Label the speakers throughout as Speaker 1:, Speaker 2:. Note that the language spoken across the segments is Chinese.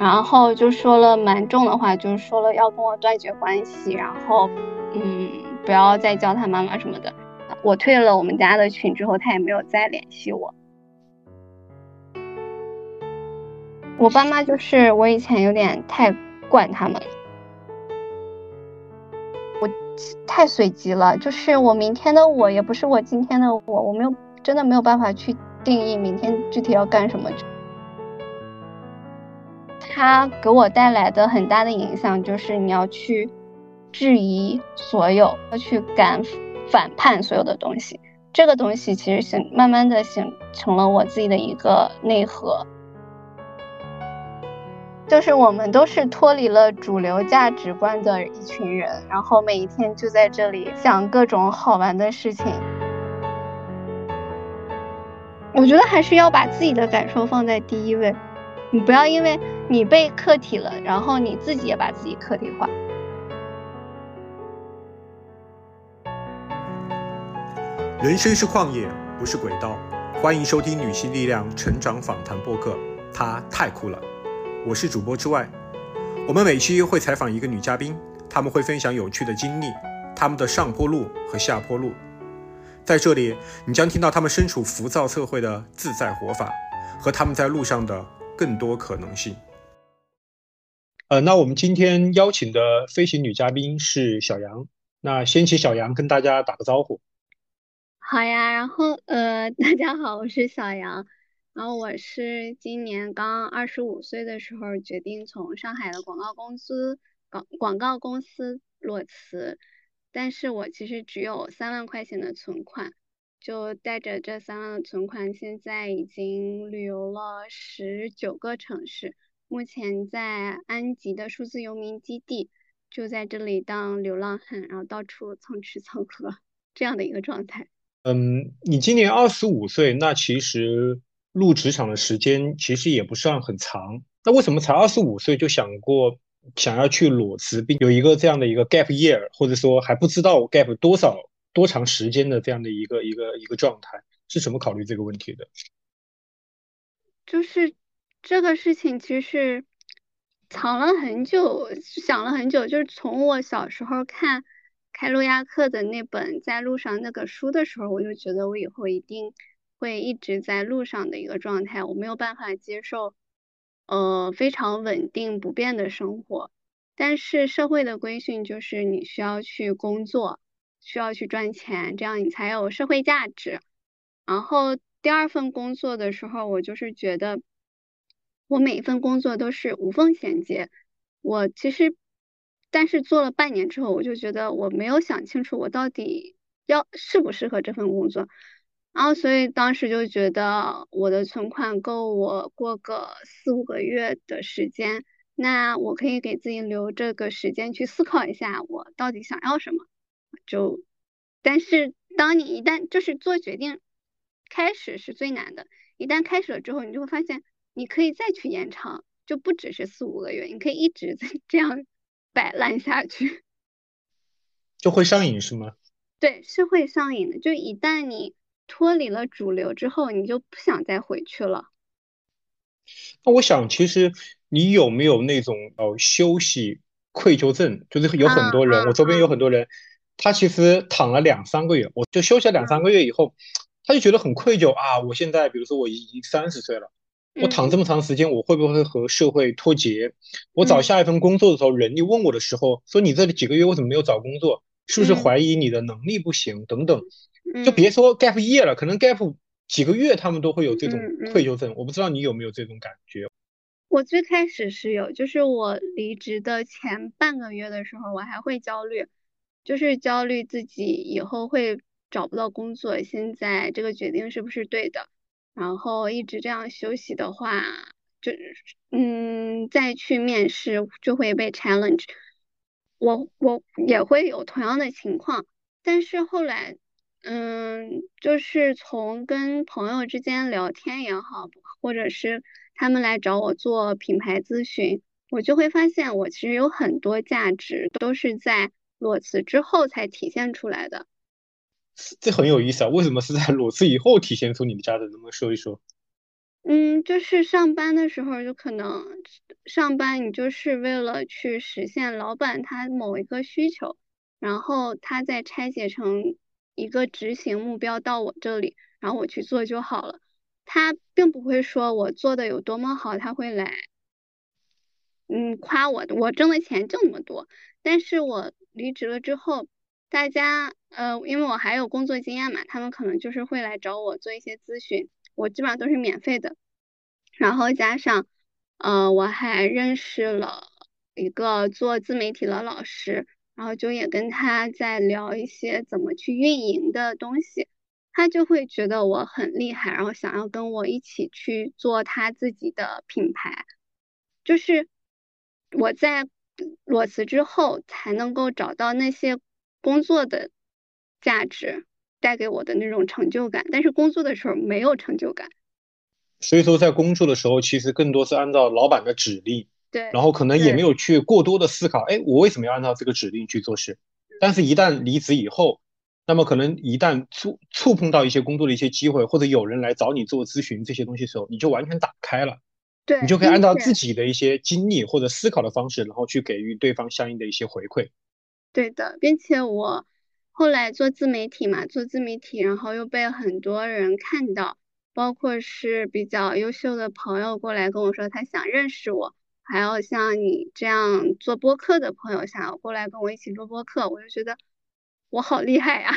Speaker 1: 然后就说了蛮重的话，就是说了要跟我断绝关系，然后嗯不要再叫他妈妈什么的。我退了我们家的群之后，他也没有再联系我。我爸妈就是我以前有点太惯他们，我太随机了，就是我明天的我也不是我今天的我，我没有真的没有办法去定义明天具体要干什么。他给我带来的很大的影响就是你要去质疑所有，要去敢反叛所有的东西。这个东西其实形慢慢的形成了我自己的一个内核。就是我们都是脱离了主流价值观的一群人，然后每一天就在这里想各种好玩的事情。我觉得还是要把自己的感受放在第一位，你不要因为你被客体了，然后你自己也把自己客体化。
Speaker 2: 人生是旷野，不是轨道。欢迎收听女性力量成长访谈播客，她太酷了。我是主播之外，我们每期会采访一个女嘉宾，他们会分享有趣的经历，他们的上坡路和下坡路。在这里，你将听到他们身处浮躁社会的自在活法，和他们在路上的更多可能性。呃，那我们今天邀请的飞行女嘉宾是小杨，那先请小杨跟大家打个招呼。
Speaker 1: 好呀，然后呃，大家好，我是小杨。然后我是今年刚二十五岁的时候，决定从上海的广告公司广广告公司裸辞，但是我其实只有三万块钱的存款，就带着这三万的存款，现在已经旅游了十九个城市，目前在安吉的数字游民基地，就在这里当流浪汉，然后到处蹭吃蹭喝这样的一个状态。
Speaker 2: 嗯，你今年二十五岁，那其实。入职场的时间其实也不算很长，那为什么才二十五岁就想过想要去裸辞，并有一个这样的一个 gap year，或者说还不知道 gap 多少多长时间的这样的一个一个一个状态，是怎么考虑这个问题的？
Speaker 1: 就是这个事情其实藏了很久，想了很久，就是从我小时候看开路亚克的那本《在路上》那个书的时候，我就觉得我以后一定。会一直在路上的一个状态，我没有办法接受，呃，非常稳定不变的生活。但是社会的规训就是你需要去工作，需要去赚钱，这样你才有社会价值。然后第二份工作的时候，我就是觉得，我每一份工作都是无缝衔接。我其实，但是做了半年之后，我就觉得我没有想清楚我到底要适不适合这份工作。然后，所以当时就觉得我的存款够我过个四五个月的时间，那我可以给自己留这个时间去思考一下我到底想要什么。就，但是当你一旦就是做决定，开始是最难的。一旦开始了之后，你就会发现你可以再去延长，就不只是四五个月，你可以一直在这样摆烂下去，
Speaker 2: 就会上瘾是吗？
Speaker 1: 对，是会上瘾的。就一旦你。脱离了主流之后，你就不想再回去了。
Speaker 2: 那我想，其实你有没有那种呃休息愧疚症？就是有很多人，我周边有很多人，他其实躺了两三个月，我就休息了两三个月以后，他就觉得很愧疚啊。我现在，比如说我已经三十岁了，我躺这么长时间，我会不会和社会脱节？我找下一份工作的时候，人力问我的时候，说你这里几个月为什么没有找工作？是不是怀疑你的能力不行？等等。就别说 gap year 了，可能 gap 几个月，他们都会有这种愧疚症。我不知道你有没有这种感觉。
Speaker 1: 我最开始是有，就是我离职的前半个月的时候，我还会焦虑，就是焦虑自己以后会找不到工作，现在这个决定是不是对的。然后一直这样休息的话，就嗯，再去面试就会被 challenge。我我也会有同样的情况，但是后来。嗯，就是从跟朋友之间聊天也好，或者是他们来找我做品牌咨询，我就会发现我其实有很多价值都是在裸辞之后才体现出来的。
Speaker 2: 这很有意思啊，为什么是在裸辞以后体现出你们家的？能不能说一说？
Speaker 1: 嗯，就是上班的时候，就可能上班你就是为了去实现老板他某一个需求，然后他再拆解成一个执行目标到我这里，然后我去做就好了。他并不会说我做的有多么好，他会来，嗯，夸我的，我挣的钱就那么多。但是我离职了之后，大家，呃，因为我还有工作经验嘛，他们可能就是会来找我做一些咨询。我基本上都是免费的，然后加上，呃，我还认识了一个做自媒体的老师，然后就也跟他在聊一些怎么去运营的东西，他就会觉得我很厉害，然后想要跟我一起去做他自己的品牌，就是我在裸辞之后才能够找到那些工作的价值。带给我的那种成就感，但是工作的时候没有成就感。
Speaker 2: 所以说，在工作的时候，其实更多是按照老板的指令，
Speaker 1: 对，
Speaker 2: 然后可能也没有去过多的思考，哎，我为什么要按照这个指令去做事？但是，一旦离职以后，那么可能一旦触触碰到一些工作的一些机会，或者有人来找你做咨询这些东西的时候，你就完全打开了，
Speaker 1: 对，
Speaker 2: 你就可以按照自己的一些经历或者思考的方式，然后去给予对方相应的一些回馈。
Speaker 1: 对的，并且我。后来做自媒体嘛，做自媒体，然后又被很多人看到，包括是比较优秀的朋友过来跟我说他想认识我，还有像你这样做播客的朋友想要过来跟我一起做播客，我就觉得我好厉害呀！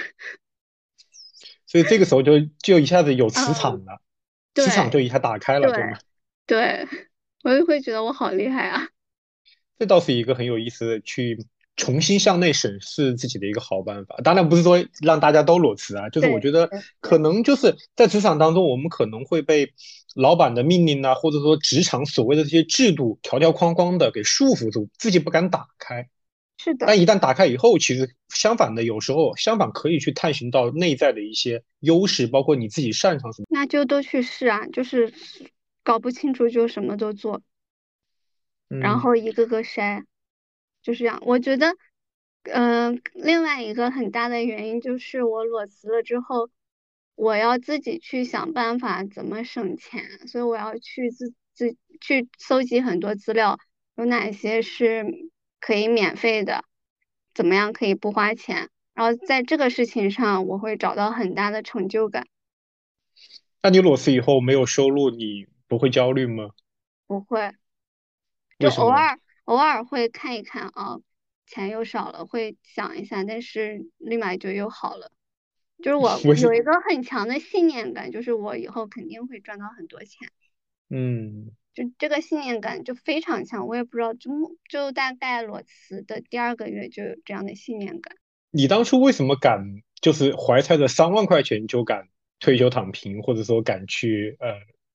Speaker 2: 所以这个时候就就一下子有磁场了，磁场就一下打开了，
Speaker 1: 对
Speaker 2: 吗？
Speaker 1: 对，我就会觉得我好厉害啊！
Speaker 2: 这倒是一个很有意思的去。重新向内审视自己的一个好办法，当然不是说让大家都裸辞啊，就是我觉得可能就是在职场当中，我们可能会被老板的命令啊，或者说职场所谓的这些制度条条框框的给束缚住，自己不敢打开。
Speaker 1: 是的。
Speaker 2: 但一旦打开以后，其实相反的，有时候相反可以去探寻到内在的一些优势，包括你自己擅长什么。
Speaker 1: 那就都去试啊，就是搞不清楚就什么都做，然后一个个筛。就是这样，我觉得，嗯，另外一个很大的原因就是我裸辞了之后，我要自己去想办法怎么省钱，所以我要去自自去搜集很多资料，有哪些是可以免费的，怎么样可以不花钱，然后在这个事情上我会找到很大的成就感。
Speaker 2: 那你裸辞以后没有收入，你不会焦虑吗？
Speaker 1: 不会，就偶尔。偶尔会看一看啊，钱又少了，会想一下，但是立马就又好了。就是我 有一个很强的信念感，就是我以后肯定会赚到很多钱。
Speaker 2: 嗯，
Speaker 1: 就这个信念感就非常强，我也不知道，就就大概裸辞的第二个月就有这样的信念感。
Speaker 2: 你当初为什么敢，就是怀揣着三万块钱就敢退休躺平，或者说敢去呃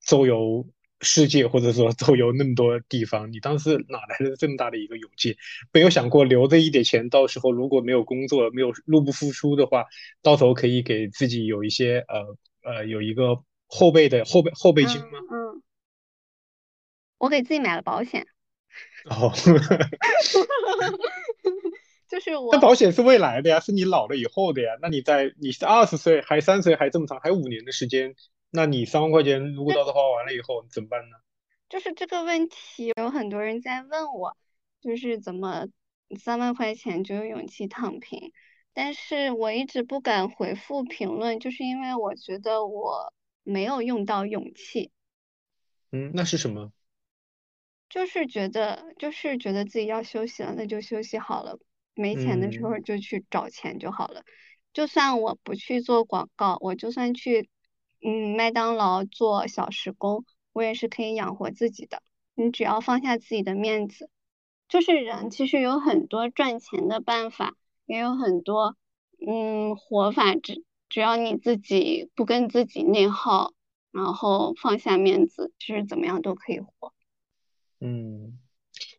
Speaker 2: 周游？世界或者说周游那么多地方，你当时哪来的这么大的一个勇气？没有想过留着一点钱，到时候如果没有工作、没有入不敷出的话，到时候可以给自己有一些呃呃有一个后备的后备后备金吗？
Speaker 1: 嗯，我给自己买了保险。
Speaker 2: 哦，
Speaker 1: 就是我。
Speaker 2: 那保险是未来的呀，是你老了以后的呀。那你在你是二十岁，还三十岁，还这么长，还有五年的时间。那你三万块钱如果到时候花完了以后怎么办呢？
Speaker 1: 就是这个问题有很多人在问我，就是怎么三万块钱就有勇气躺平？但是我一直不敢回复评论，就是因为我觉得我没有用到勇气。
Speaker 2: 嗯，那是什么？
Speaker 1: 就是觉得，就是觉得自己要休息了，那就休息好了。没钱的时候就去找钱就好了。就算我不去做广告，我就算去。嗯，麦当劳做小时工，我也是可以养活自己的。你只要放下自己的面子，就是人其实有很多赚钱的办法，也有很多嗯活法。只只要你自己不跟自己内耗，然后放下面子，其实怎么样都可以活。
Speaker 2: 嗯，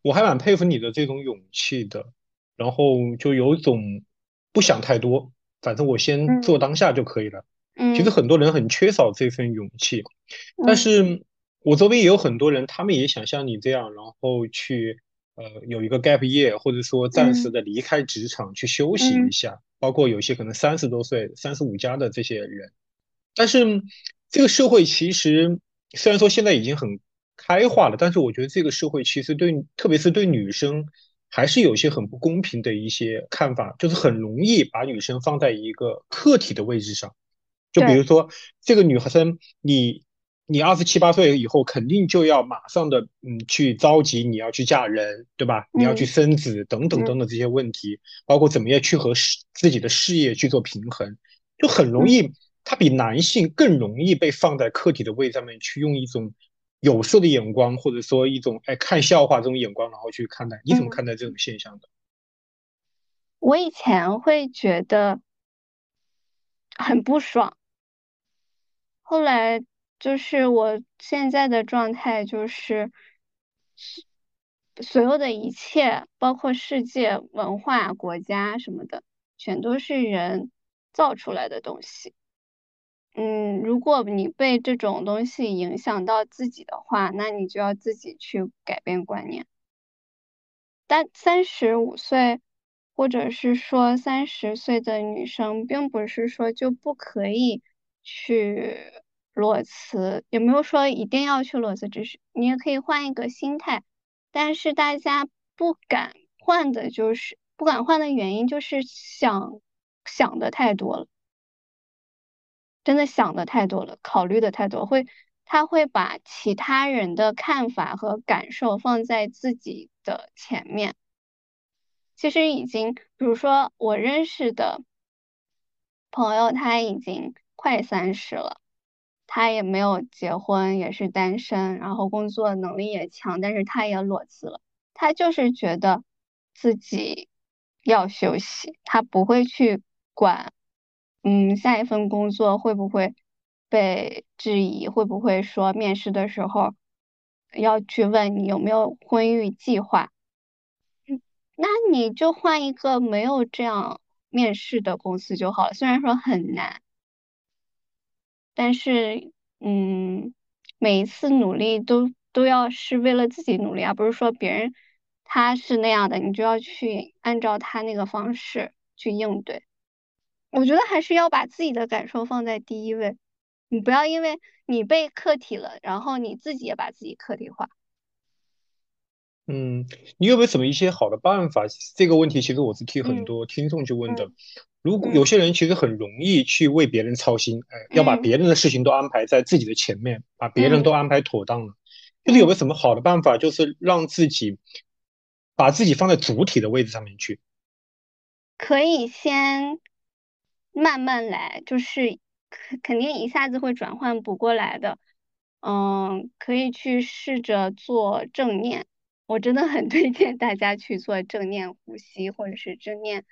Speaker 2: 我还蛮佩服你的这种勇气的。然后就有种不想太多，反正我先做当下就可以了。其实很多人很缺少这份勇气，但是我周边也有很多人，他们也想像你这样，然后去呃有一个 gap year，或者说暂时的离开职场去休息一下。包括有些可能三十多岁、三十五加的这些人，但是这个社会其实虽然说现在已经很开化了，但是我觉得这个社会其实对，特别是对女生，还是有些很不公平的一些看法，就是很容易把女生放在一个客体的位置上。就比如说这个女生，你你二十七八岁以后，肯定就要马上的嗯去着急你要去嫁人，对吧？你要去生子等等等等这些问题，包括怎么样去和自己的事业去做平衡，就很容易。他比男性更容易被放在客体的位置上面去用一种有色的眼光，或者说一种哎看笑话这种眼光，然后去看待。你怎么看待这种现象的？
Speaker 1: 我以前会觉得很不爽，后来就是我现在的状态就是，所有的一切，包括世界文化、国家什么的，全都是人造出来的东西。嗯，如果你被这种东西影响到自己的话，那你就要自己去改变观念。但三十五岁，或者是说三十岁的女生，并不是说就不可以去裸辞，也没有说一定要去裸辞，只是你也可以换一个心态。但是大家不敢换的，就是不敢换的原因，就是想想的太多了。真的想的太多了，考虑的太多，会他会把其他人的看法和感受放在自己的前面。其实已经，比如说我认识的朋友，他已经快三十了，他也没有结婚，也是单身，然后工作能力也强，但是他也裸辞了。他就是觉得自己要休息，他不会去管。嗯，下一份工作会不会被质疑？会不会说面试的时候要去问你有没有婚育计划？嗯，那你就换一个没有这样面试的公司就好了。虽然说很难，但是嗯，每一次努力都都要是为了自己努力，而不是说别人他是那样的，你就要去按照他那个方式去应对。我觉得还是要把自己的感受放在第一位，你不要因为你被客体了，然后你自己也把自己客体化。
Speaker 2: 嗯，你有没有什么一些好的办法？这个问题其实我是替很多听众去问的。如果有些人其实很容易去为别人操心，哎，要把别人的事情都安排在自己的前面，把别人都安排妥当了，就是有没有什么好的办法，就是让自己把自己放在主体的位置上面去？
Speaker 1: 可以先。慢慢来，就是肯肯定一下子会转换不过来的。嗯，可以去试着做正念，我真的很推荐大家去做正念呼吸或者是正念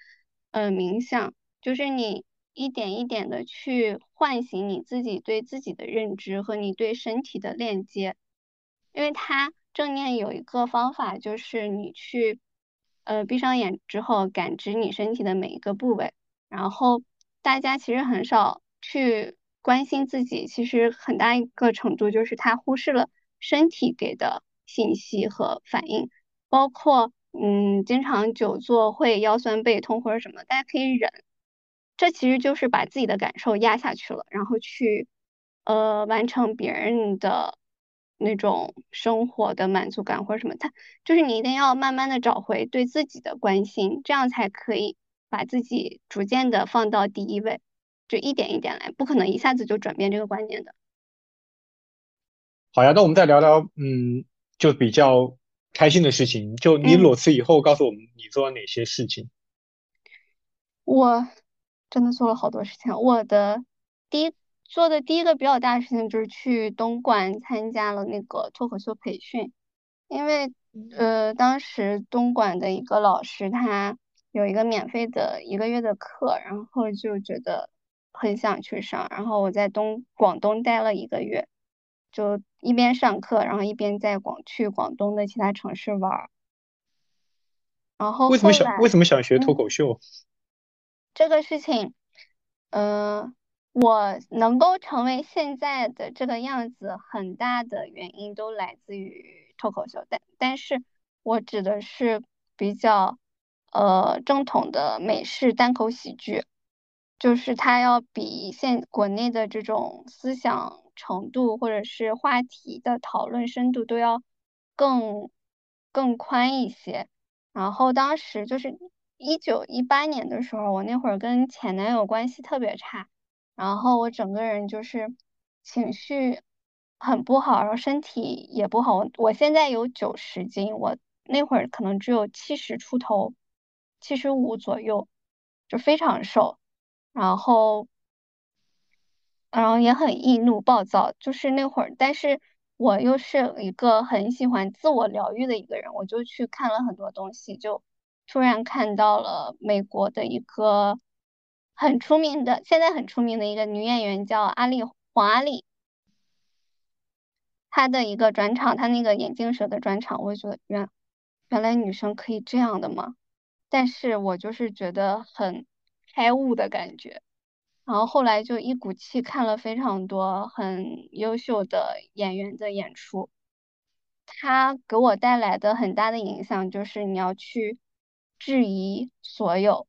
Speaker 1: 呃冥想，就是你一点一点的去唤醒你自己对自己的认知和你对身体的链接，因为它正念有一个方法，就是你去呃闭上眼之后感知你身体的每一个部位，然后。大家其实很少去关心自己，其实很大一个程度就是他忽视了身体给的信息和反应，包括嗯，经常久坐会腰酸背痛或者什么，大家可以忍，这其实就是把自己的感受压下去了，然后去呃完成别人的那种生活的满足感或者什么，他就是你一定要慢慢的找回对自己的关心，这样才可以。把自己逐渐的放到第一位，就一点一点来，不可能一下子就转变这个观念的。
Speaker 2: 好呀，那我们再聊聊，嗯，就比较开心的事情。就你裸辞以后，告诉我们你做了哪些事情？
Speaker 1: 我真的做了好多事情。我的第一做的第一个比较大的事情就是去东莞参加了那个脱口秀培训，因为呃，当时东莞的一个老师他。有一个免费的一个月的课，然后就觉得很想去上，然后我在东广东待了一个月，就一边上课，然后一边在广去广东的其他城市玩。然后
Speaker 2: 为什么想为什么想学脱口秀？
Speaker 1: 这个事情，嗯，我能够成为现在的这个样子，很大的原因都来自于脱口秀，但但是我指的是比较。呃，正统的美式单口喜剧，就是它要比现国内的这种思想程度或者是话题的讨论深度都要更更宽一些。然后当时就是一九一八年的时候，我那会儿跟前男友关系特别差，然后我整个人就是情绪很不好，然后身体也不好。我现在有九十斤，我那会儿可能只有七十出头，七十五左右，就非常瘦。然后，然后也很易怒暴躁，就是那会儿，但是我又是一个很喜欢自我疗愈的一个人，我就去看了很多东西，就突然看到了美国的一个很出名的，现在很出名的一个女演员叫阿丽黄阿丽，她的一个转场，她那个眼镜蛇的转场，我就觉得原原来女生可以这样的吗？但是我就是觉得很。开悟的感觉，然后后来就一股气看了非常多很优秀的演员的演出，他给我带来的很大的影响就是你要去质疑所有，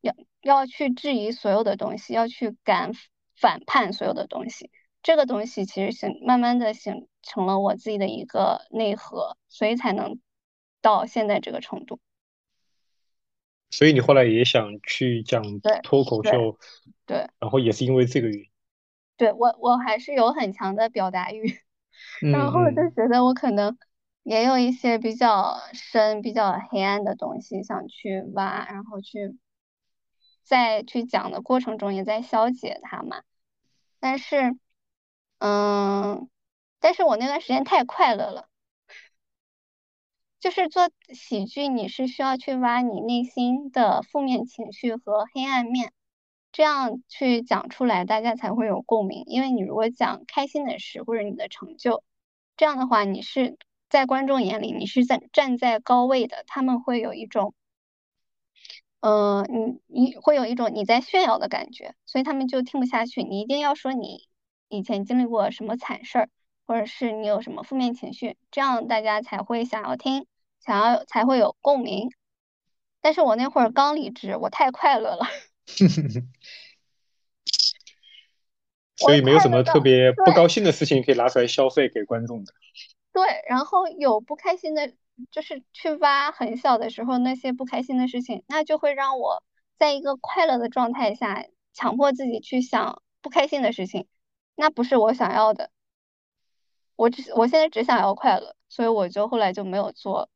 Speaker 1: 要要去质疑所有的东西，要去敢反叛所有的东西，这个东西其实形慢慢的形成了我自己的一个内核，所以才能到现在这个程度。
Speaker 2: 所以你后来也想去讲脱口秀，
Speaker 1: 对，
Speaker 2: 然后也是因为这个原因。
Speaker 1: 对我，我还是有很强的表达欲，然后就觉得我可能也有一些比较深、比较黑暗的东西想去挖，然后去在去讲的过程中也在消解它嘛。但是，嗯，但是我那段时间太快乐了。就是做喜剧，你是需要去挖你内心的负面情绪和黑暗面，这样去讲出来，大家才会有共鸣。因为你如果讲开心的事或者你的成就，这样的话，你是在观众眼里你是在站在高位的，他们会有一种，呃，你你会有一种你在炫耀的感觉，所以他们就听不下去。你一定要说你以前经历过什么惨事儿，或者是你有什么负面情绪，这样大家才会想要听。想要才会有共鸣，但是我那会儿刚离职，我太快乐了，
Speaker 2: 所以没有什么特别不高兴的事情可以拿出来消费给观众的。
Speaker 1: 对，然后有不开心的，就是去挖很小的时候那些不开心的事情，那就会让我在一个快乐的状态下，强迫自己去想不开心的事情，那不是我想要的。我只我现在只想要快乐，所以我就后来就没有做。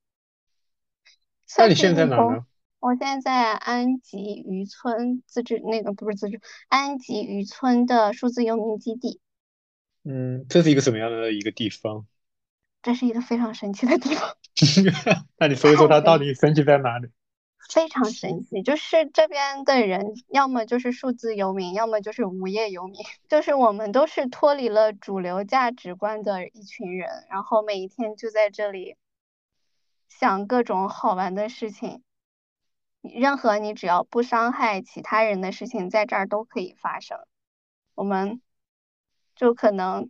Speaker 2: 那你现在哪呢？
Speaker 1: 我现在在安吉渔村自治，那个不是自治，安吉渔村的数字游民基地。
Speaker 2: 嗯，这是一个什么样的一个地方？
Speaker 1: 这是一个非常神奇的地方。
Speaker 2: 那你说一说它到底 神奇在哪里？
Speaker 1: 非常神奇，就是这边的人要么就是数字游民，要么就是无业游民，就是我们都是脱离了主流价值观的一群人，然后每一天就在这里。想各种好玩的事情，任何你只要不伤害其他人的事情，在这儿都可以发生。我们就可能，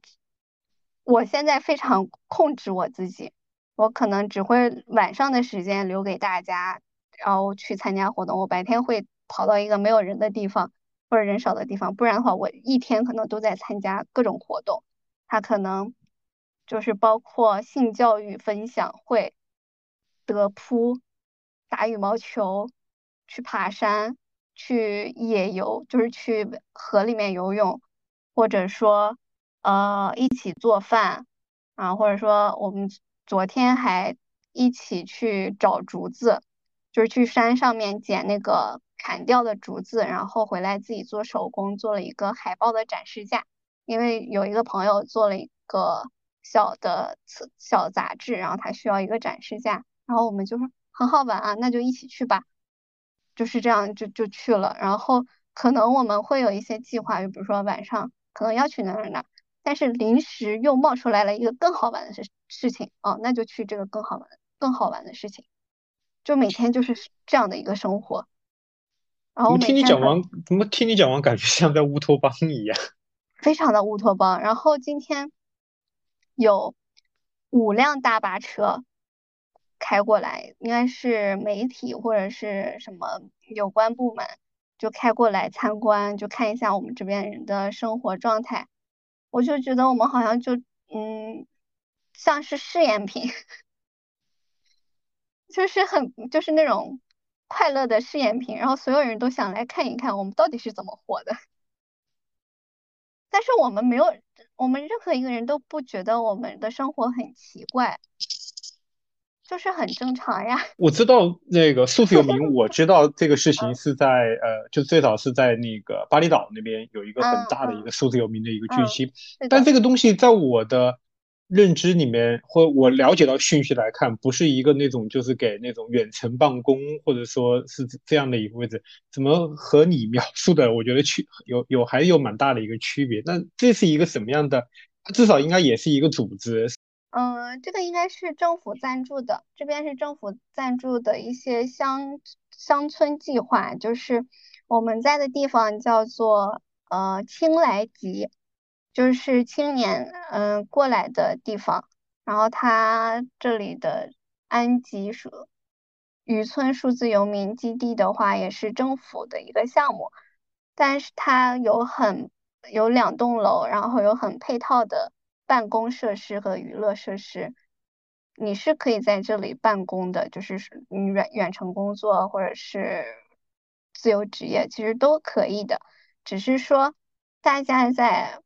Speaker 1: 我现在非常控制我自己，我可能只会晚上的时间留给大家，然后去参加活动。我白天会跑到一个没有人的地方或者人少的地方，不然的话，我一天可能都在参加各种活动。它可能就是包括性教育分享会。德扑、打羽毛球、去爬山、去野游，就是去河里面游泳，或者说呃一起做饭啊，或者说我们昨天还一起去找竹子，就是去山上面捡那个砍掉的竹子，然后回来自己做手工，做了一个海报的展示架。因为有一个朋友做了一个小的小杂志，然后他需要一个展示架。然后我们就说很好玩啊，那就一起去吧，就是这样就就去了。然后可能我们会有一些计划，就比如说晚上可能要去哪哪哪，但是临时又冒出来了一个更好玩的事事情哦，那就去这个更好玩更好玩的事情，就每天就是这样的一个生活。然后
Speaker 2: 听你讲完，怎么听你讲完感觉像在乌托邦一样？
Speaker 1: 非常的乌托邦。然后今天有五辆大巴车。开过来应该是媒体或者是什么有关部门，就开过来参观，就看一下我们这边人的生活状态。我就觉得我们好像就嗯，像是试验品，就是很就是那种快乐的试验品，然后所有人都想来看一看我们到底是怎么活的。但是我们没有，我们任何一个人都不觉得我们的生活很奇怪。就是很正常呀。
Speaker 2: 我知道那个数字游民，我知道这个事情是在呃，就最早是在那个巴厘岛那边有一个很大的一个数字游民的一个聚集。但这个东西在我的认知里面，或我了解到讯息来看，不是一个那种就是给那种远程办公或者说是这样的一个位置。怎么和你描述的，我觉得区有有还有蛮大的一个区别。那这是一个什么样的？至少应该也是一个组织。
Speaker 1: 嗯，这个应该是政府赞助的，这边是政府赞助的一些乡乡村计划，就是我们在的地方叫做呃青来集，就是青年嗯过来的地方，然后它这里的安吉数渔村数字游民基地的话，也是政府的一个项目，但是它有很有两栋楼，然后有很配套的。办公设施和娱乐设施，你是可以在这里办公的，就是你远远程工作或者是自由职业，其实都可以的。只是说大家在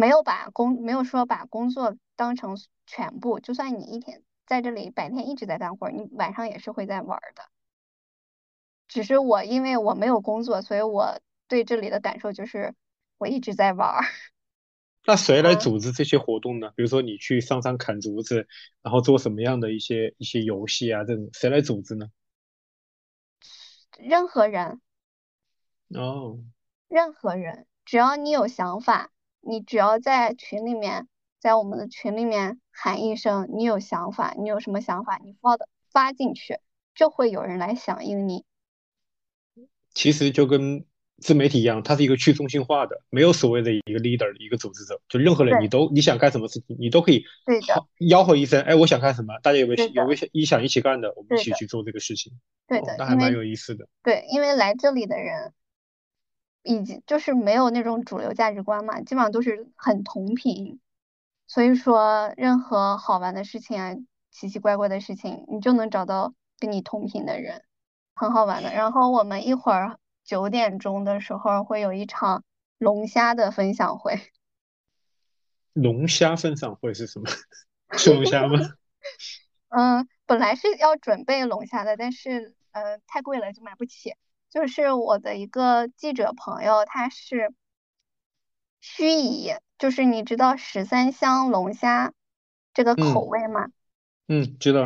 Speaker 1: 没有把工没有说把工作当成全部，就算你一天在这里白天一直在干活，你晚上也是会在玩的。只是我因为我没有工作，所以我对这里的感受就是我一直在玩。
Speaker 2: 那谁来组织这些活动呢？比如说你去上山砍竹子，然后做什么样的一些一些游戏啊？这种谁来组织呢？
Speaker 1: 任何人。
Speaker 2: 哦。
Speaker 1: 任何人，只要你有想法，你只要在群里面，在我们的群里面喊一声“你有想法”，你有什么想法，你发的发进去，就会有人来响应你。
Speaker 2: 其实就跟。自媒体一样，它是一个去中心化的，没有所谓的一个 leader 一个组织者，就任何人你都你想干什么事情，你都可以对吆喝一声，哎，我想干什么，大家有没有有没有一想一起干的，我们一起去做这个事情。
Speaker 1: 对的，
Speaker 2: 那还蛮有意思的。
Speaker 1: 对，因为来这里的人，已经就是没有那种主流价值观嘛，基本上都是很同频，所以说任何好玩的事情啊，奇奇怪怪的事情，你就能找到跟你同频的人，很好玩的。然后我们一会儿。九点钟的时候会有一场龙虾的分享会。
Speaker 2: 龙虾分享会是什么？吃龙虾吗？
Speaker 1: 嗯，本来是要准备龙虾的，但是呃太贵了就买不起。就是我的一个记者朋友，他是盱眙，就是你知道十三香龙虾这个口味吗？
Speaker 2: 嗯，知道。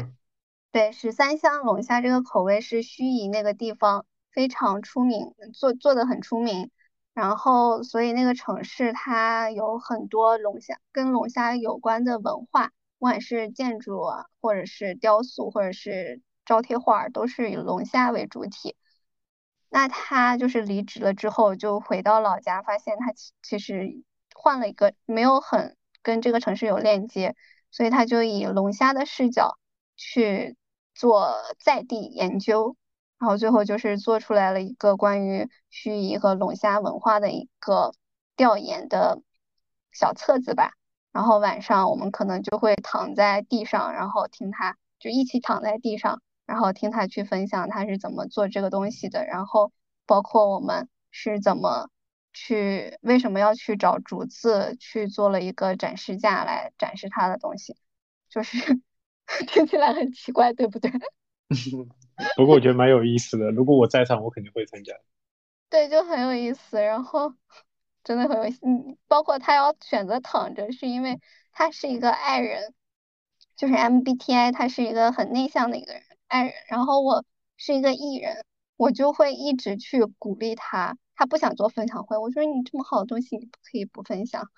Speaker 1: 对，十三香龙虾这个口味是盱眙那个地方。非常出名，做做的很出名，然后所以那个城市它有很多龙虾跟龙虾有关的文化，不管是建筑啊，或者是雕塑，或者是招贴画，都是以龙虾为主体。那他就是离职了之后，就回到老家，发现他其其实换了一个没有很跟这个城市有链接，所以他就以龙虾的视角去做在地研究。然后最后就是做出来了一个关于盱眙和龙虾文化的一个调研的小册子吧。然后晚上我们可能就会躺在地上，然后听他就一起躺在地上，然后听他去分享他是怎么做这个东西的。然后包括我们是怎么去为什么要去找竹子去做了一个展示架来展示他的东西，就是 听起来很奇怪，对不对？
Speaker 2: 不过我觉得蛮有意思的，如果我在场，我肯定会参加。
Speaker 1: 对，就很有意思，然后真的很有意思。嗯，包括他要选择躺着，是因为他是一个爱人，就是 MBTI，他是一个很内向的一个人，爱人。然后我是一个艺人，我就会一直去鼓励他。他不想做分享会，我说你这么好的东西，你不可以不分享。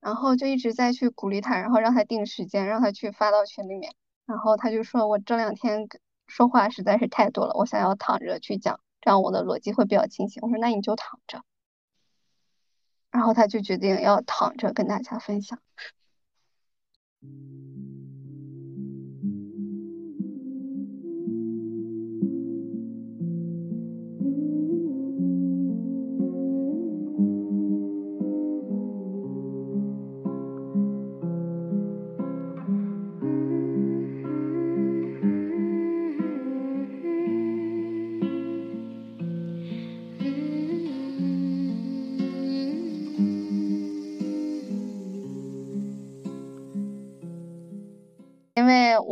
Speaker 1: 然后就一直在去鼓励他，然后让他定时间，让他去发到群里面。然后他就说我这两天。说话实在是太多了，我想要躺着去讲，这样我的逻辑会比较清晰。我说那你就躺着，然后他就决定要躺着跟大家分享。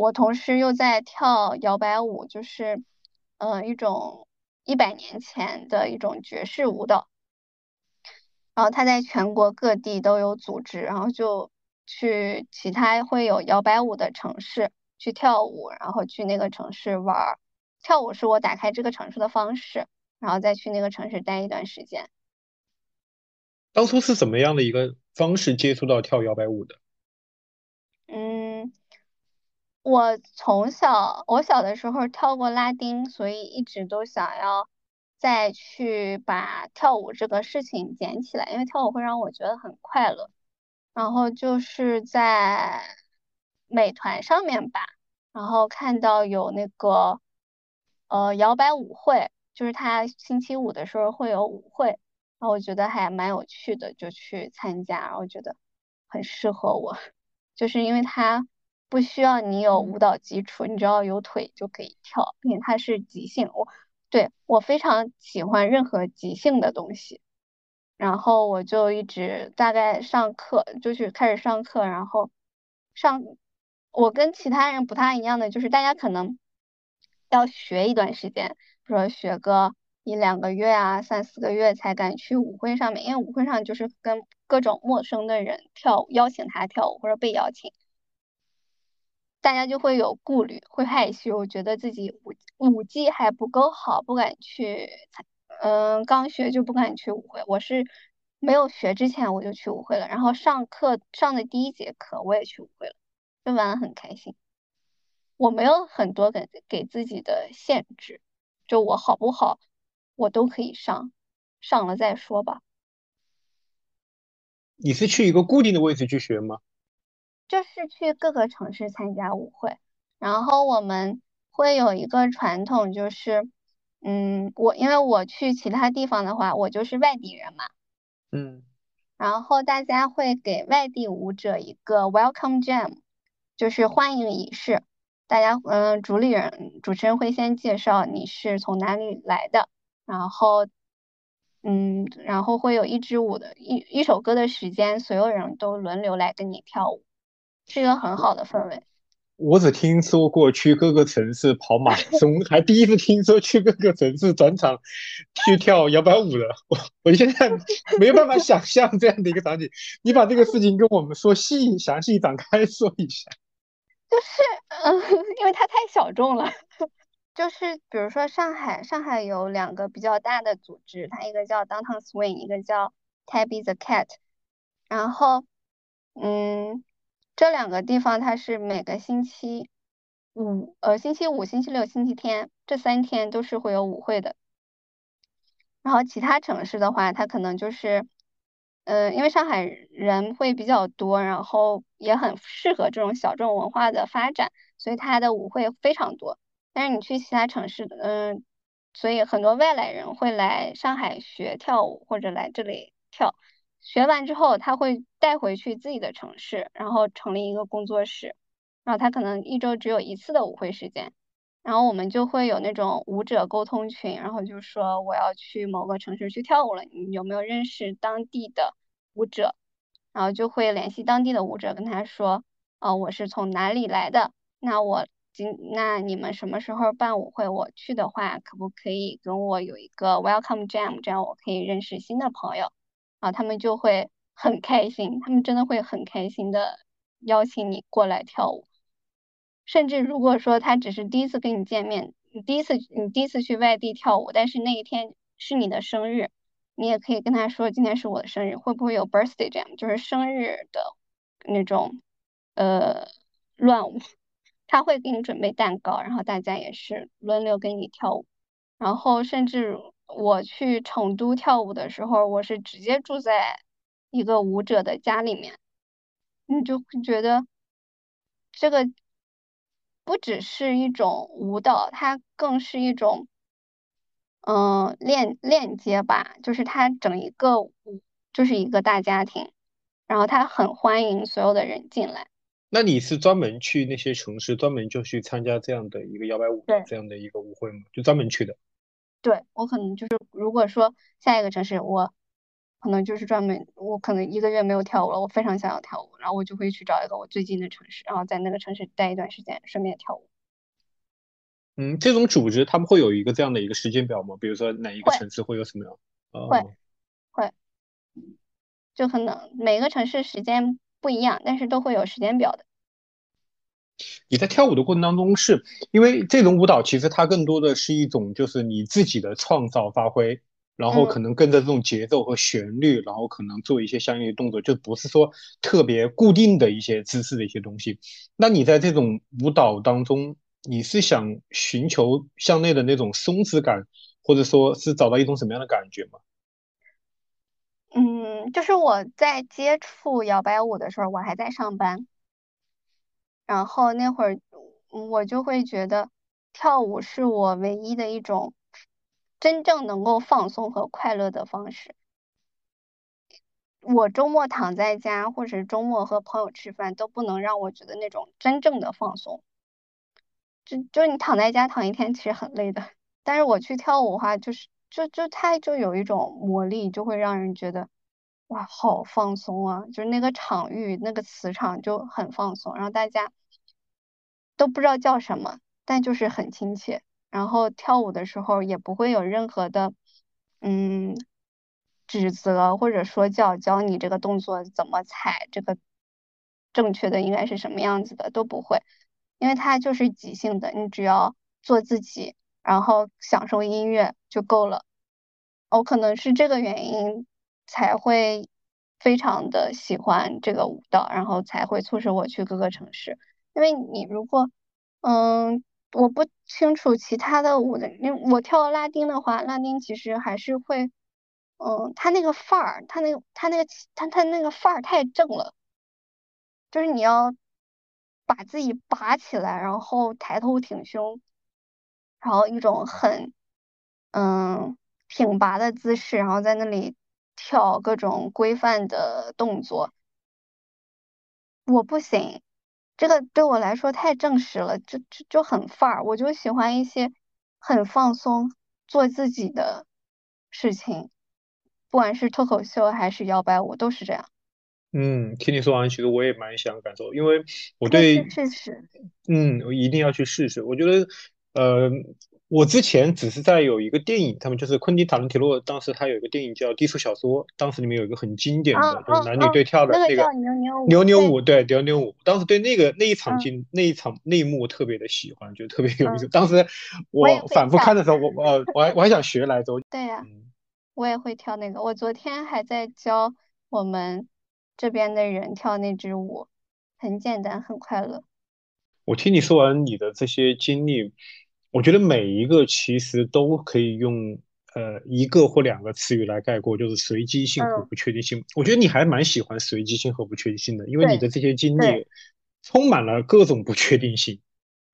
Speaker 1: 我同时又在跳摇摆舞，就是，嗯，一种一百年前的一种爵士舞蹈。然后他在全国各地都有组织，然后就去其他会有摇摆舞的城市去跳舞，然后去那个城市玩儿。跳舞是我打开这个城市的方式，然后再去那个城市待一段时间。
Speaker 2: 当初是怎么样的一个方式接触到跳摇摆舞的？
Speaker 1: 嗯，我从小我小的时候跳过拉丁，所以一直都想要再去把跳舞这个事情捡起来，因为跳舞会让我觉得很快乐。然后就是在美团上面吧，然后看到有那个呃摇摆舞会，就是他星期五的时候会有舞会，然后我觉得还蛮有趣的，就去参加，然后觉得很适合我。就是因为它不需要你有舞蹈基础，你只要有腿就可以跳，并且它是即兴。我对我非常喜欢任何即兴的东西，然后我就一直大概上课就是开始上课，然后上我跟其他人不太一样的就是大家可能要学一段时间，比如说学个一两个月啊，三四个月才敢去舞会上面，因为舞会上就是跟。各种陌生的人跳舞，邀请他跳舞或者被邀请，大家就会有顾虑，会害羞，觉得自己舞舞技还不够好，不敢去。嗯，刚学就不敢去舞会。我是没有学之前我就去舞会了，然后上课上的第一节课我也去舞会了，就玩的很开心。我没有很多给给自己的限制，就我好不好，我都可以上，上了再说吧。
Speaker 2: 你是去一个固定的位置去学吗？
Speaker 1: 就是去各个城市参加舞会，然后我们会有一个传统，就是，嗯，我因为我去其他地方的话，我就是外地人嘛，
Speaker 2: 嗯，
Speaker 1: 然后大家会给外地舞者一个 welcome jam，就是欢迎仪式，大家，嗯，主理人主持人会先介绍你是从哪里来的，然后。嗯，然后会有一支舞的一一首歌的时间，所有人都轮流来跟你跳舞，是一个很好的氛围。
Speaker 2: 我只听说过去各个城市跑马拉松，还第一次听说去各个城市转场去跳摇摆舞的。我我现在没有办法想象这样的一个场景。你把这个事情跟我们说细详细展开说一下。
Speaker 1: 就是，嗯，因为它太小众了。就是比如说上海，上海有两个比较大的组织，它一个叫 Downtown Swing，一个叫 Tabby the Cat。然后，嗯，这两个地方它是每个星期五，呃，星期五、星期六、星期天这三天都是会有舞会的。然后其他城市的话，它可能就是，呃，因为上海人会比较多，然后也很适合这种小众文化的发展，所以它的舞会非常多。但是你去其他城市，嗯，所以很多外来人会来上海学跳舞，或者来这里跳。学完之后，他会带回去自己的城市，然后成立一个工作室。然后他可能一周只有一次的舞会时间。然后我们就会有那种舞者沟通群，然后就说我要去某个城市去跳舞了，你有没有认识当地的舞者？然后就会联系当地的舞者，跟他说，哦，我是从哪里来的？那我。今那你们什么时候办舞会？我去的话，可不可以跟我有一个 welcome jam？这样我可以认识新的朋友啊，他们就会很开心，他们真的会很开心的邀请你过来跳舞。甚至如果说他只是第一次跟你见面，你第一次你第一次去外地跳舞，但是那一天是你的生日，你也可以跟他说今天是我的生日，会不会有 birthday 这样就是生日的那种呃乱舞。他会给你准备蛋糕，然后大家也是轮流给你跳舞，然后甚至我去成都跳舞的时候，我是直接住在一个舞者的家里面，你就会觉得这个不只是一种舞蹈，它更是一种嗯链链接吧，就是它整一个舞就是一个大家庭，然后他很欢迎所有的人进来。
Speaker 2: 那你是专门去那些城市，专门就去参加这样的一个摇摆舞的这样的一个舞会吗？就专门去的？
Speaker 1: 对，我可能就是如果说下一个城市我可能就是专门我可能一个月没有跳舞了，我非常想要跳舞，然后我就会去找一个我最近的城市，然后在那个城市待一段时间，顺便跳舞。
Speaker 2: 嗯，这种组织他们会有一个这样的一个时间表吗？比如说哪一个城市会有什么样？
Speaker 1: 会会，就可能每个城市时间不一样，但是都会有时间表的。
Speaker 2: 你在跳舞的过程当中，是因为这种舞蹈其实它更多的是一种就是你自己的创造发挥，然后可能跟着这种节奏和旋律，然后可能做一些相应的动作，就不是说特别固定的一些姿势的一些东西。那你在这种舞蹈当中，你是想寻求向内的那种松弛感，或者说是找到一种什么样的感觉吗？
Speaker 1: 嗯，就是我在接触摇摆舞的时候，我还在上班。然后那会儿，我就会觉得跳舞是我唯一的一种真正能够放松和快乐的方式。我周末躺在家，或者周末和朋友吃饭，都不能让我觉得那种真正的放松。就就你躺在家躺一天，其实很累的。但是我去跳舞的话，就是就就它就有一种魔力，就会让人觉得。哇，好放松啊！就是那个场域，那个磁场就很放松，然后大家都不知道叫什么，但就是很亲切。然后跳舞的时候也不会有任何的嗯指责或者说教教你这个动作怎么踩，这个正确的应该是什么样子的都不会，因为它就是即兴的，你只要做自己，然后享受音乐就够了。我可能是这个原因。才会非常的喜欢这个舞蹈，然后才会促使我去各个城市。因为你如果，嗯，我不清楚其他的舞的，因为我跳拉丁的话，拉丁其实还是会，嗯，他那个范儿，他那个他那个他他那个范儿太正了，就是你要把自己拔起来，然后抬头挺胸，然后一种很，嗯，挺拔的姿势，然后在那里。跳各种规范的动作，我不行，这个对我来说太正式了，就就就很范儿。我就喜欢一些很放松、做自己的事情，不管是脱口秀还是摇摆舞，都是这样。
Speaker 2: 嗯，听你说完，其实我也蛮想感受，因为我对
Speaker 1: 试试。
Speaker 2: 嗯，我一定要去试试。我觉得，呃。我之前只是在有一个电影，他们就是昆汀塔伦提诺，当时他有一个电影叫《低俗小说》，当时里面有一个很经典的，就是男女对跳的那个
Speaker 1: 牛牛
Speaker 2: 舞，对牛牛舞。当时对那个那一场经那一场内幕特别的喜欢，就特别有意思。当时我反复看的时候，我我我还我还想学来着。
Speaker 1: 对呀，我也会跳那个。我昨天还在教我们这边的人跳那支舞，很简单，很快乐。
Speaker 2: 我听你说完你的这些经历。我觉得每一个其实都可以用呃一个或两个词语来概括，就是随机性和不确定性。我觉得你还蛮喜欢随机性和不确定性的，因为你的这些经历充满了各种不确定性，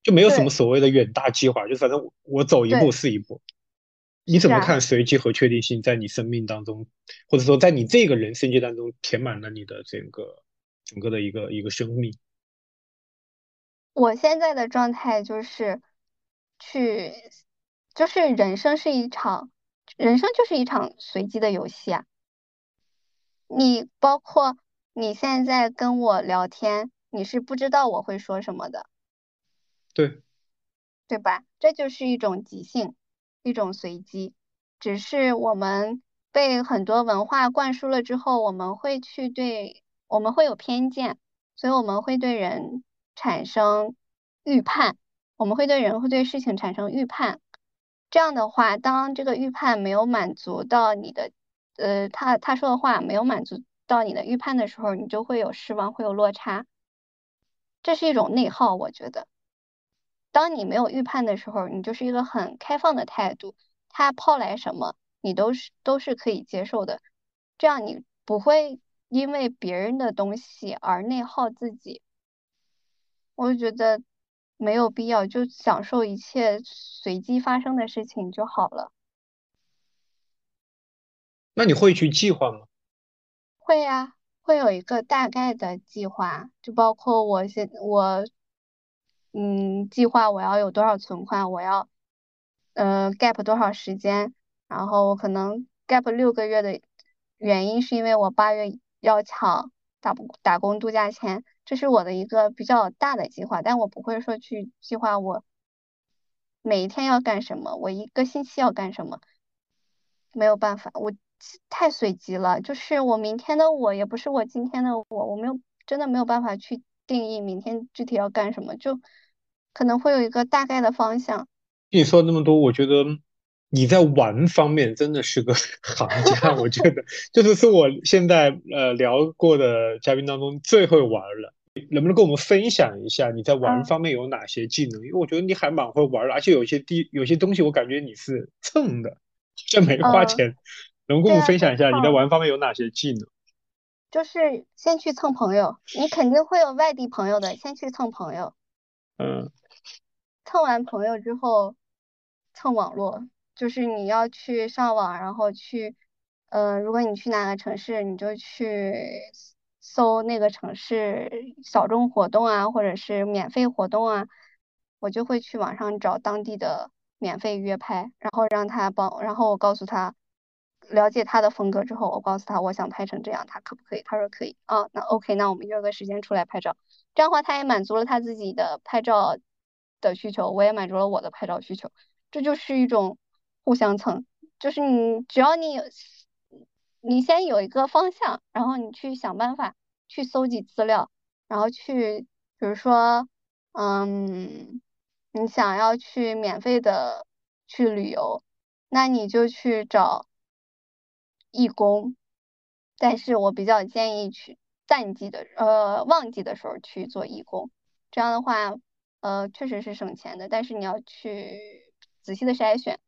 Speaker 2: 就没有什么所谓的远大计划，就反正我走一步是一步。你怎么看随机和确定性在你生命当中，或者说在你这个人生阶段中填满了你的整个整个的一个一个生命？
Speaker 1: 我现在的状态就是。去，就是人生是一场，人生就是一场随机的游戏啊。你包括你现在跟我聊天，你是不知道我会说什么的，
Speaker 2: 对，
Speaker 1: 对吧？这就是一种即兴，一种随机。只是我们被很多文化灌输了之后，我们会去对，我们会有偏见，所以我们会对人产生预判。我们会对人会对事情产生预判，这样的话，当这个预判没有满足到你的，呃，他他说的话没有满足到你的预判的时候，你就会有失望，会有落差，这是一种内耗。我觉得，当你没有预判的时候，你就是一个很开放的态度，他抛来什么，你都是都是可以接受的，这样你不会因为别人的东西而内耗自己。我就觉得。没有必要，就享受一切随机发生的事情就好了。
Speaker 2: 那你会去计划吗？
Speaker 1: 会呀，会有一个大概的计划，就包括我现我，嗯，计划我要有多少存款，我要，呃，gap 多少时间，然后我可能 gap 六个月的，原因是因为我八月要抢打打工度假签，这是我的一个比较大的计划，但我不会说去计划我每一天要干什么，我一个星期要干什么，没有办法，我太随机了，就是我明天的我也不是我今天的我，我没有真的没有办法去定义明天具体要干什么，就可能会有一个大概的方向。
Speaker 2: 你说那么多，我觉得。你在玩方面真的是个 行家，我觉得就是是我现在呃聊过的嘉宾当中最会玩了。能不能跟我们分享一下你在玩方面有哪些技能？因为我觉得你还蛮会玩的，而且有些地有些东西我感觉你是蹭的，这没花钱。能跟我们分享一下你在玩方面有哪些技能？
Speaker 1: 就是先去蹭朋友，你肯定会有外地朋友的，先去蹭朋友。
Speaker 2: 嗯。
Speaker 1: 蹭完朋友之后，蹭网络。就是你要去上网，然后去，嗯，如果你去哪个城市，你就去搜那个城市小众活动啊，或者是免费活动啊，我就会去网上找当地的免费约拍，然后让他帮，然后我告诉他，了解他的风格之后，我告诉他我想拍成这样，他可不可以？他说可以，啊，那 OK，那我们约个时间出来拍照，这样的话他也满足了他自己的拍照的需求，我也满足了我的拍照需求，这就是一种。互相蹭，就是你只要你有，你先有一个方向，然后你去想办法去搜集资料，然后去，比如说，嗯，你想要去免费的去旅游，那你就去找义工，但是我比较建议去淡季的，呃，旺季的时候去做义工，这样的话，呃，确实是省钱的，但是你要去仔细的筛选。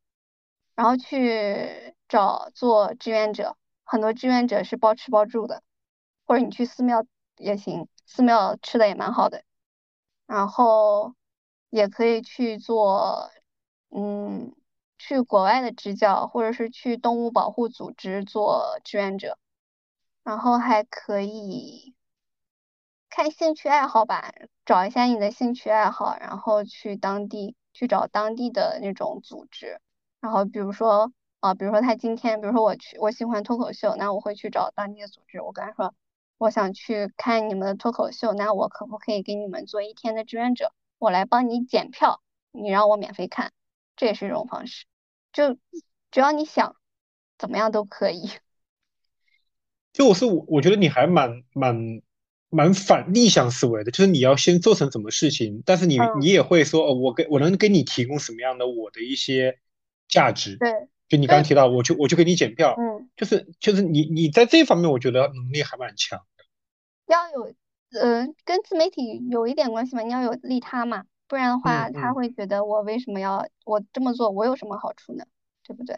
Speaker 1: 然后去找做志愿者，很多志愿者是包吃包住的，或者你去寺庙也行，寺庙吃的也蛮好的。然后也可以去做，嗯，去国外的支教，或者是去动物保护组织做志愿者。然后还可以看兴趣爱好吧，找一下你的兴趣爱好，然后去当地去找当地的那种组织。然后比如说啊，比如说他今天，比如说我去，我喜欢脱口秀，那我会去找当地的组织，我跟他说，我想去看你们的脱口秀，那我可不可以给你们做一天的志愿者？我来帮你检票，你让我免费看，这也是一种方式。就只要你想，怎么样都可以。
Speaker 2: 就我是我，我觉得你还蛮蛮蛮反逆向思维的，就是你要先做成什么事情，但是你你也会说，哦，我给我能给你提供什么样的我的一些。价值
Speaker 1: 对，
Speaker 2: 就你刚刚提到，我就我就给你检票，
Speaker 1: 嗯，
Speaker 2: 就是就是你你在这方面，我觉得能力还蛮强的。
Speaker 1: 要有，呃，跟自媒体有一点关系嘛，你要有利他嘛，不然的话，他会觉得我为什么要我这么做，我有什么好处呢？对不对？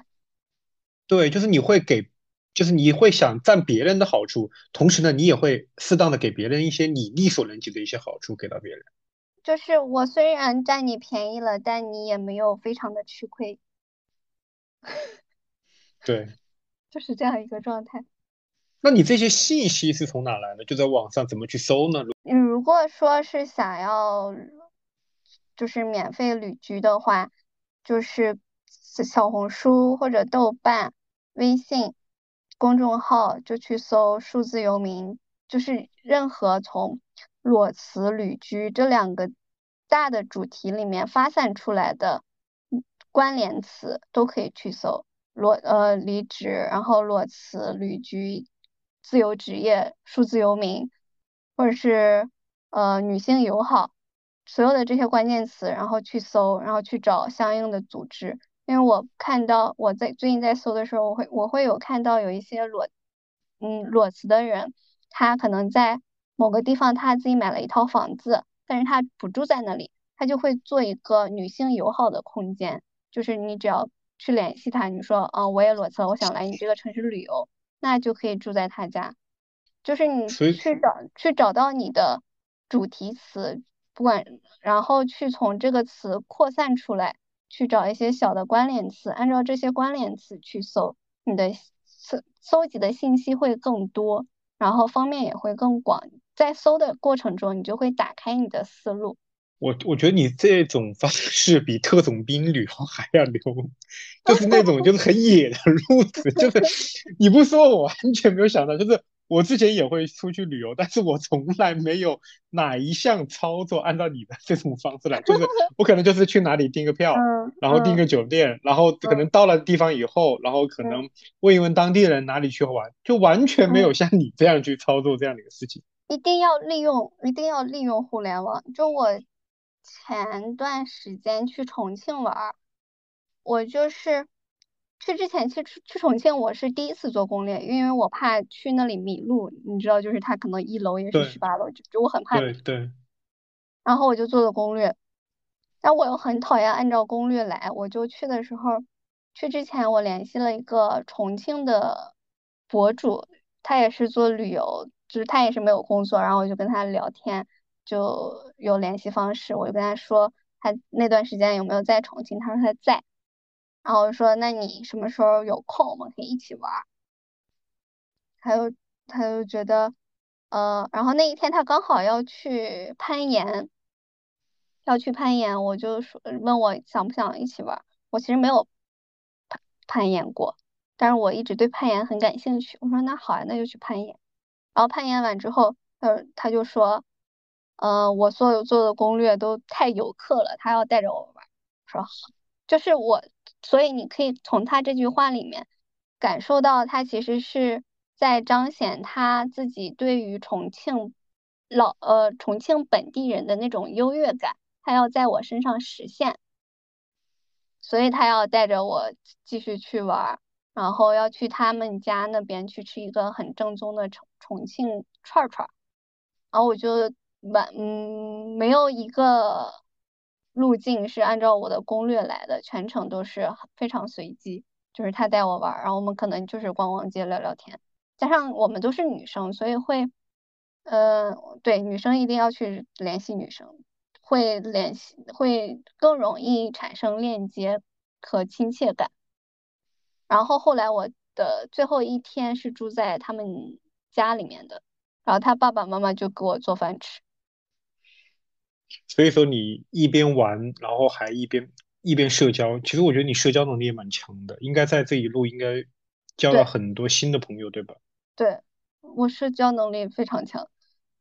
Speaker 2: 对，就是你会给，就是你会想占别人的好处，同时呢，你也会适当的给别人一些你力所能及的一些好处给到别人。
Speaker 1: 就是我虽然占你便宜了，但你也没有非常的吃亏。
Speaker 2: 对，
Speaker 1: 就是这样一个状态。
Speaker 2: 那你这些信息是从哪来的？就在网上怎么去搜呢？
Speaker 1: 你如果说是想要就是免费旅居的话，就是小红书或者豆瓣、微信公众号就去搜“数字游民”，就是任何从裸辞、旅居这两个大的主题里面发散出来的。关联词都可以去搜，裸呃离职，然后裸辞、旅居、自由职业、数字游民，或者是呃女性友好，所有的这些关键词，然后去搜，然后去找相应的组织。因为我看到我在最近在搜的时候，我会我会有看到有一些裸嗯裸辞的人，他可能在某个地方他自己买了一套房子，但是他不住在那里，他就会做一个女性友好的空间。就是你只要去联系他，你说，嗯，我也裸辞，我想来你这个城市旅游，那就可以住在他家。就是你去找去找到你的主题词，不管，然后去从这个词扩散出来，去找一些小的关联词，按照这些关联词去搜，你的搜搜集的信息会更多，然后方面也会更广。在搜的过程中，你就会打开你的思路，
Speaker 2: 我我觉得你这种方式比特种兵旅游还要牛，就是那种就是很野的路子，就是 你不说我完全没有想到，就是我之前也会出去旅游，但是我从来没有哪一项操作按照你的这种方式来，就是 我可能就是去哪里订个票，然后订个酒店，然后可能到了地方以后，然后可能问一问当地人哪里去玩，就完全没有像你这样去操作这样的一个事情。
Speaker 1: 一定要利用，一定要利用互联网，就我。前段时间去重庆玩，我就是去之前去去重庆，我是第一次做攻略，因为我怕去那里迷路，你知道，就是他可能一楼也是十八楼，就就我很怕。
Speaker 2: 对对。
Speaker 1: 然后我就做了攻略，但我又很讨厌按照攻略来，我就去的时候，去之前我联系了一个重庆的博主，他也是做旅游，就是他也是没有工作，然后我就跟他聊天。就有联系方式，我就跟他说他那段时间有没有在重庆，他说他在，然后我说那你什么时候有空，我们可以一起玩。他又他又觉得，呃，然后那一天他刚好要去攀岩，要去攀岩，我就说问我想不想一起玩。我其实没有攀攀岩过，但是我一直对攀岩很感兴趣。我说那好呀，那就去攀岩。然后攀岩完之后，呃，他就说。呃，我所有做的攻略都太游客了，他要带着我玩，说，就是我，所以你可以从他这句话里面感受到，他其实是在彰显他自己对于重庆老呃重庆本地人的那种优越感，他要在我身上实现，所以他要带着我继续去玩，然后要去他们家那边去吃一个很正宗的重重庆串串，然后我就。完，嗯，没有一个路径是按照我的攻略来的，全程都是非常随机，就是他带我玩，然后我们可能就是逛逛街、聊聊天，加上我们都是女生，所以会，呃，对，女生一定要去联系女生，会联系，会更容易产生链接和亲切感。然后后来我的最后一天是住在他们家里面的，然后他爸爸妈妈就给我做饭吃。
Speaker 2: 所以说你一边玩，然后还一边一边社交，其实我觉得你社交能力也蛮强的，应该在这一路应该交了很多新的朋友，对吧？
Speaker 1: 对，我社交能力非常强。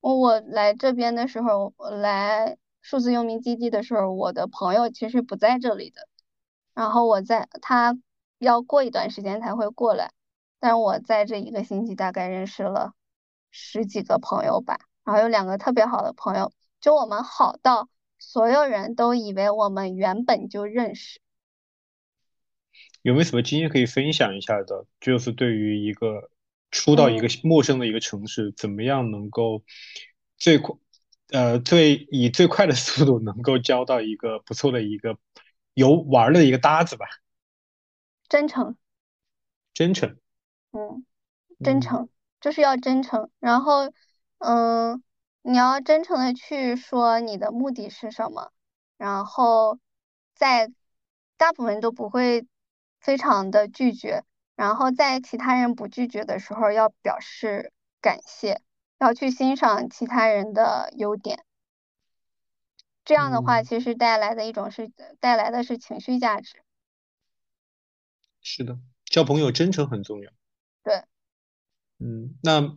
Speaker 1: 我来这边的时候，来数字游民基地的时候，我的朋友其实不在这里的，然后我在他要过一段时间才会过来，但我在这一个星期大概认识了十几个朋友吧，然后有两个特别好的朋友。就我们好到所有人都以为我们原本就认识。
Speaker 2: 有没有什么经验可以分享一下的？就是对于一个初到一个陌生的一个城市，怎么样能够最快呃最以最快的速度能够交到一个不错的一个游玩的一个搭子吧？
Speaker 1: 真诚。
Speaker 2: 真诚。
Speaker 1: 嗯，真诚就是要真诚，然后嗯。你要真诚的去说你的目的是什么，然后在大部分人都不会非常的拒绝，然后在其他人不拒绝的时候要表示感谢，要去欣赏其他人的优点，这样的话其实带来的一种是带来的是情绪价值。
Speaker 2: 是的，交朋友真诚很重要。
Speaker 1: 对。
Speaker 2: 嗯，那。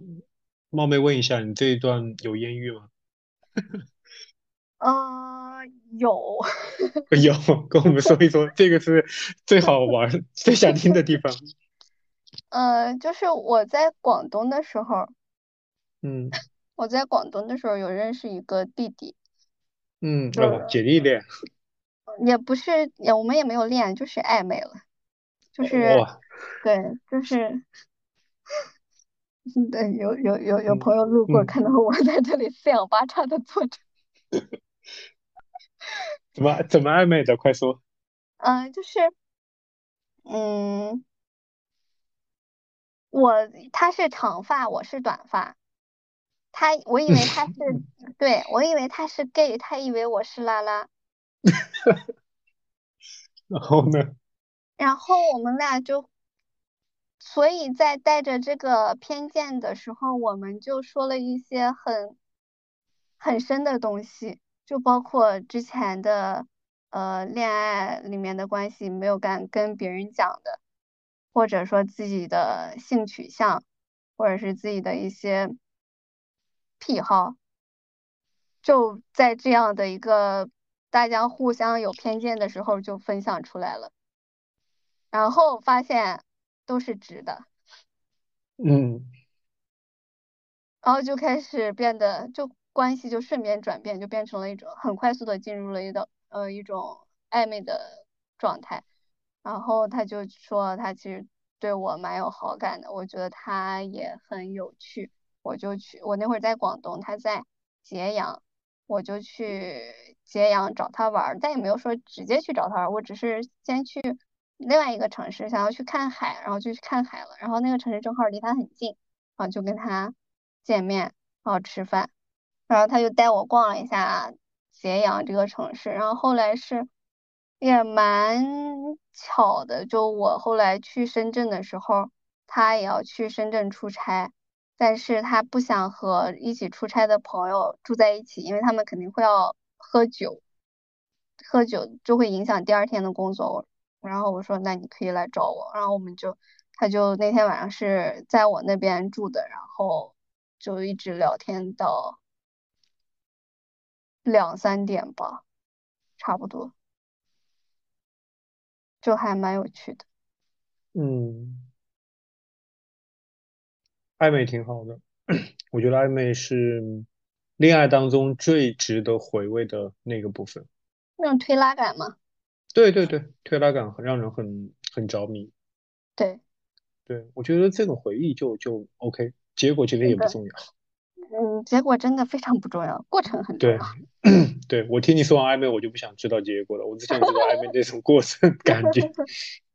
Speaker 2: 冒昧问一下，你这一段有艳遇吗？
Speaker 1: 啊，有。
Speaker 2: 有，跟我们说一说，这个是最好玩、最想听的地方。
Speaker 1: 呃，就是我在广东的时候，
Speaker 2: 嗯，
Speaker 1: 我在广东的时候有认识一个弟弟。
Speaker 2: 嗯，哦，姐弟恋。
Speaker 1: 也不是，也我们也没有恋，就是暧昧了，就是，对，就是。对，有有有有朋友路过，看到我在这里四仰八叉的坐着。
Speaker 2: 怎么怎么暧昧的？快说。
Speaker 1: 嗯，就是，嗯，我他是长发，我是短发。他我以为他是，对我以为他是 gay，他以为我是拉拉。
Speaker 2: 然后呢？
Speaker 1: 然后我们俩就。所以在带着这个偏见的时候，我们就说了一些很很深的东西。就包括之前的呃恋爱里面的关系没有敢跟别人讲的，或者说自己的性取向，或者是自己的一些癖好，就在这样的一个大家互相有偏见的时候就分享出来了，然后发现都是直的，
Speaker 2: 嗯，
Speaker 1: 然后就开始变得就。关系就瞬间转变，就变成了一种很快速的进入了一种呃一种暧昧的状态。然后他就说他其实对我蛮有好感的，我觉得他也很有趣。我就去，我那会儿在广东，他在揭阳，我就去揭阳找他玩，但也没有说直接去找他玩，我只是先去另外一个城市，想要去看海，然后就去看海了。然后那个城市正好离他很近，然后就跟他见面，然后吃饭。然后他就带我逛了一下揭阳这个城市，然后后来是也蛮巧的，就我后来去深圳的时候，他也要去深圳出差，但是他不想和一起出差的朋友住在一起，因为他们肯定会要喝酒，喝酒就会影响第二天的工作。然后我说那你可以来找我，然后我们就他就那天晚上是在我那边住的，然后就一直聊天到。两三点吧，差不多，就还蛮有趣的。
Speaker 2: 嗯，暧昧挺好的，我觉得暧昧是恋爱当中最值得回味的那个部分。
Speaker 1: 那种推拉感吗？
Speaker 2: 对对对，推拉感很让人很很着迷。
Speaker 1: 对，
Speaker 2: 对我觉得这种回忆就就 OK，结果其实也不重要。
Speaker 1: 嗯，结果真的非常不重要，过程很重要。
Speaker 2: 对，我听你说完暧昧，我就不想知道结果了，我只想知道暧昧那种过程感觉。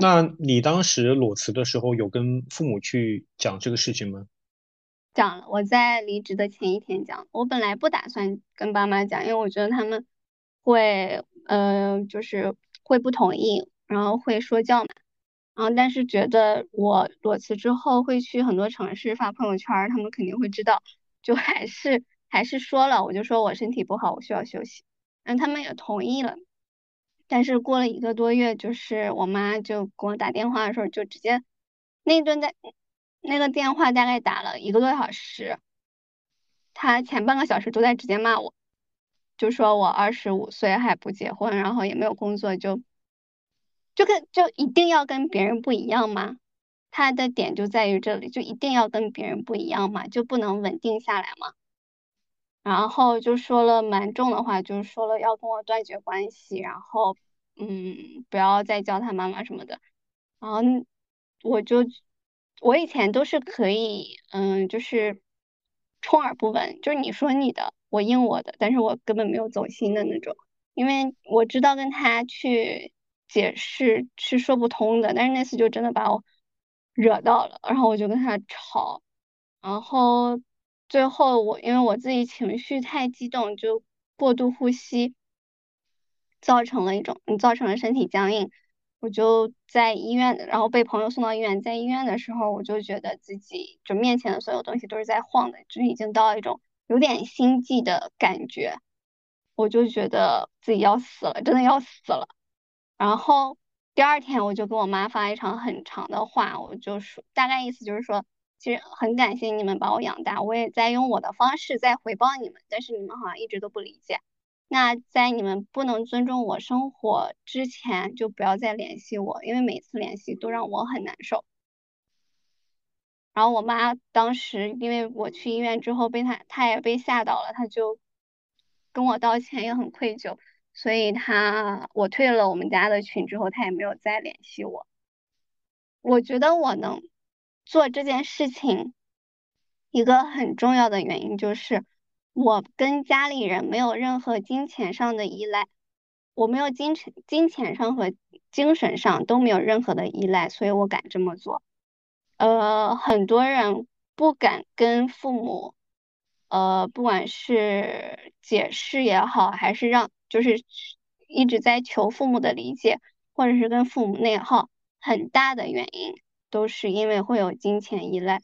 Speaker 2: 那你当时裸辞的时候，有跟父母去讲这个事情吗？
Speaker 1: 讲了，我在离职的前一天讲。我本来不打算跟爸妈讲，因为我觉得他们会，呃，就是会不同意，然后会说教嘛。然后但是觉得我裸辞之后会去很多城市发朋友圈，他们肯定会知道，就还是还是说了。我就说我身体不好，我需要休息。嗯，他们也同意了。但是过了一个多月，就是我妈就给我打电话的时候，就直接那顿在。那个电话大概打了一个多小时，他前半个小时都在直接骂我，就说我二十五岁还不结婚，然后也没有工作，就就跟就一定要跟别人不一样吗？他的点就在于这里，就一定要跟别人不一样嘛，就不能稳定下来吗？然后就说了蛮重的话，就是说了要跟我断绝关系，然后嗯，不要再叫他妈妈什么的，然后我就。我以前都是可以，嗯，就是充耳不闻，就是你说你的，我应我的，但是我根本没有走心的那种，因为我知道跟他去解释是说不通的，但是那次就真的把我惹到了，然后我就跟他吵，然后最后我因为我自己情绪太激动，就过度呼吸，造成了一种，造成了身体僵硬。我就在医院，然后被朋友送到医院。在医院的时候，我就觉得自己就面前的所有东西都是在晃的，就已经到一种有点心悸的感觉。我就觉得自己要死了，真的要死了。然后第二天，我就跟我妈发了一场很长的话，我就说大概意思就是说，其实很感谢你们把我养大，我也在用我的方式在回报你们，但是你们好像一直都不理解。那在你们不能尊重我生活之前，就不要再联系我，因为每次联系都让我很难受。然后我妈当时因为我去医院之后被她，她也被吓到了，她就跟我道歉，也很愧疚，所以她我退了我们家的群之后，她也没有再联系我。我觉得我能做这件事情，一个很重要的原因就是。我跟家里人没有任何金钱上的依赖，我没有金钱、金钱上和精神上都没有任何的依赖，所以我敢这么做。呃，很多人不敢跟父母，呃，不管是解释也好，还是让就是一直在求父母的理解，或者是跟父母内耗，很大的原因都是因为会有金钱依赖。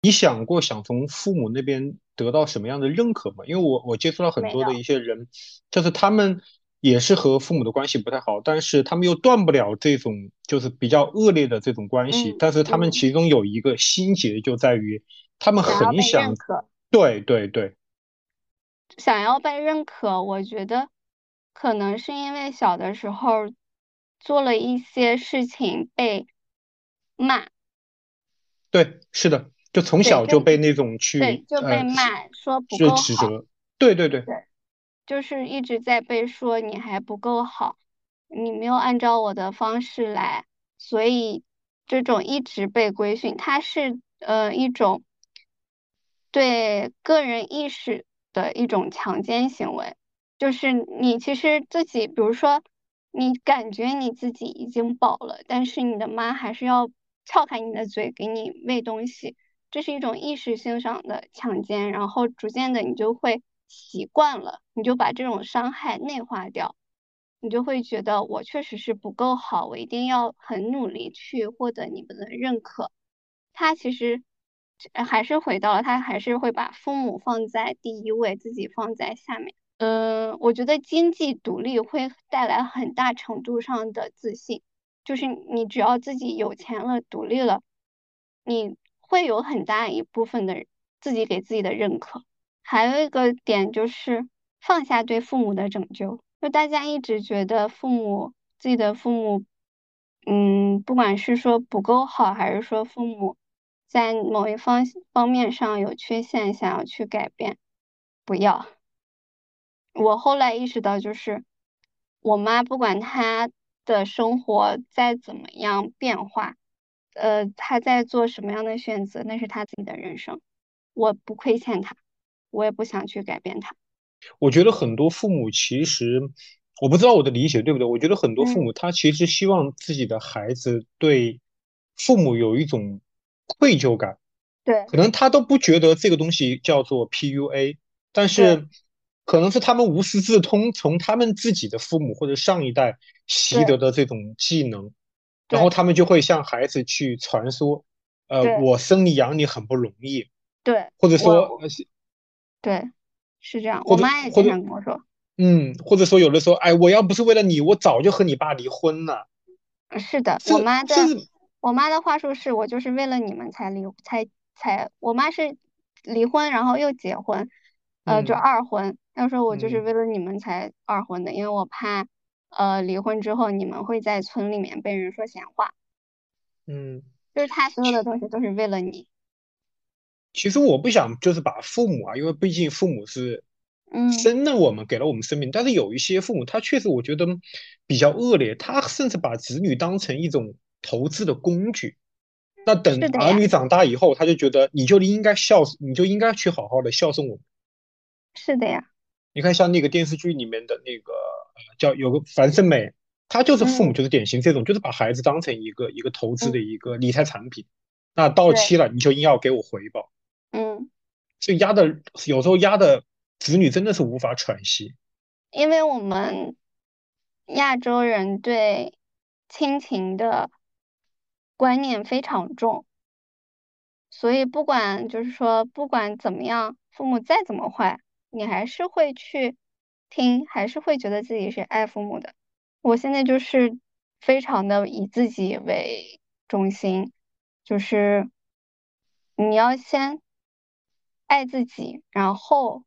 Speaker 2: 你想过想从父母那边得到什么样的认可吗？因为我我接触到很多的一些人，就是他们也是和父母的关系不太好，但是他们又断不了这种就是比较恶劣的这种关系。但是他们其中有一个心结就在于，他们很想，对对对。
Speaker 1: 想要被认可，我觉得可能是因为小的时候做了一些事情被骂。
Speaker 2: 对，是的，就从小就被那种去
Speaker 1: 对就被骂说不够
Speaker 2: 好。对对
Speaker 1: 对。对，就是一直在被说你还不够好，你没有按照我的方式来，所以这种一直被规训，它是呃一种对个人意识。的一种强奸行为，就是你其实自己，比如说你感觉你自己已经饱了，但是你的妈还是要撬开你的嘴给你喂东西，这是一种意识性上的强奸，然后逐渐的你就会习惯了，你就把这种伤害内化掉，你就会觉得我确实是不够好，我一定要很努力去获得你们的认可，他其实。还是回到了他，还是会把父母放在第一位，自己放在下面。嗯，我觉得经济独立会带来很大程度上的自信，就是你只要自己有钱了、独立了，你会有很大一部分的自己给自己的认可。还有一个点就是放下对父母的拯救，就大家一直觉得父母自己的父母，嗯，不管是说不够好，还是说父母。在某一方方面上有缺陷，想要去改变，不要。我后来意识到，就是我妈不管她的生活再怎么样变化，呃，他在做什么样的选择，那是他自己的人生，我不亏欠他，我也不想去改变他。
Speaker 2: 我觉得很多父母其实，我不知道我的理解对不对？我觉得很多父母他其实希望自己的孩子对父母有一种。愧疚感，
Speaker 1: 对，
Speaker 2: 可能他都不觉得这个东西叫做 PUA，但是可能是他们无师自通，从他们自己的父母或者上一代习得的这种技能，然后他们就会向孩子去传说，呃，我生你养你很不容易，
Speaker 1: 对，
Speaker 2: 或者说，
Speaker 1: 对，是这样，我妈也经常跟我说，
Speaker 2: 嗯，或者说有的时候，哎，我要不是为了你，我早就和你爸离婚了，
Speaker 1: 是的，我妈的。我妈的话术是我就是为了你们才离才才，我妈是离婚然后又结婚，呃，就二婚。她说我就是为了你们才二婚的，因为我怕呃离婚之后你们会在村里面被人说闲话。
Speaker 2: 嗯，
Speaker 1: 就是他所有的东西都是为了你。
Speaker 2: 其实我不想就是把父母啊，因为毕竟父母是嗯生了我们，给了我们生命。但是有一些父母他确实我觉得比较恶劣，他甚至把子女当成一种。投资的工具，那等儿女长大以后，他就觉得你就应该孝，你就应该去好好的孝顺我们。
Speaker 1: 是的呀。
Speaker 2: 你看，像那个电视剧里面的那个叫有个樊胜美，她就是父母就是典型这种，就是把孩子当成一个一个投资的一个理财产品，那到期了你就硬要给我回报。
Speaker 1: 嗯。
Speaker 2: 所以压的有时候压的子女真的是无法喘息。
Speaker 1: 因为我们亚洲人对亲情的。观念非常重，所以不管就是说，不管怎么样，父母再怎么坏，你还是会去听，还是会觉得自己是爱父母的。我现在就是非常的以自己为中心，就是你要先爱自己，然后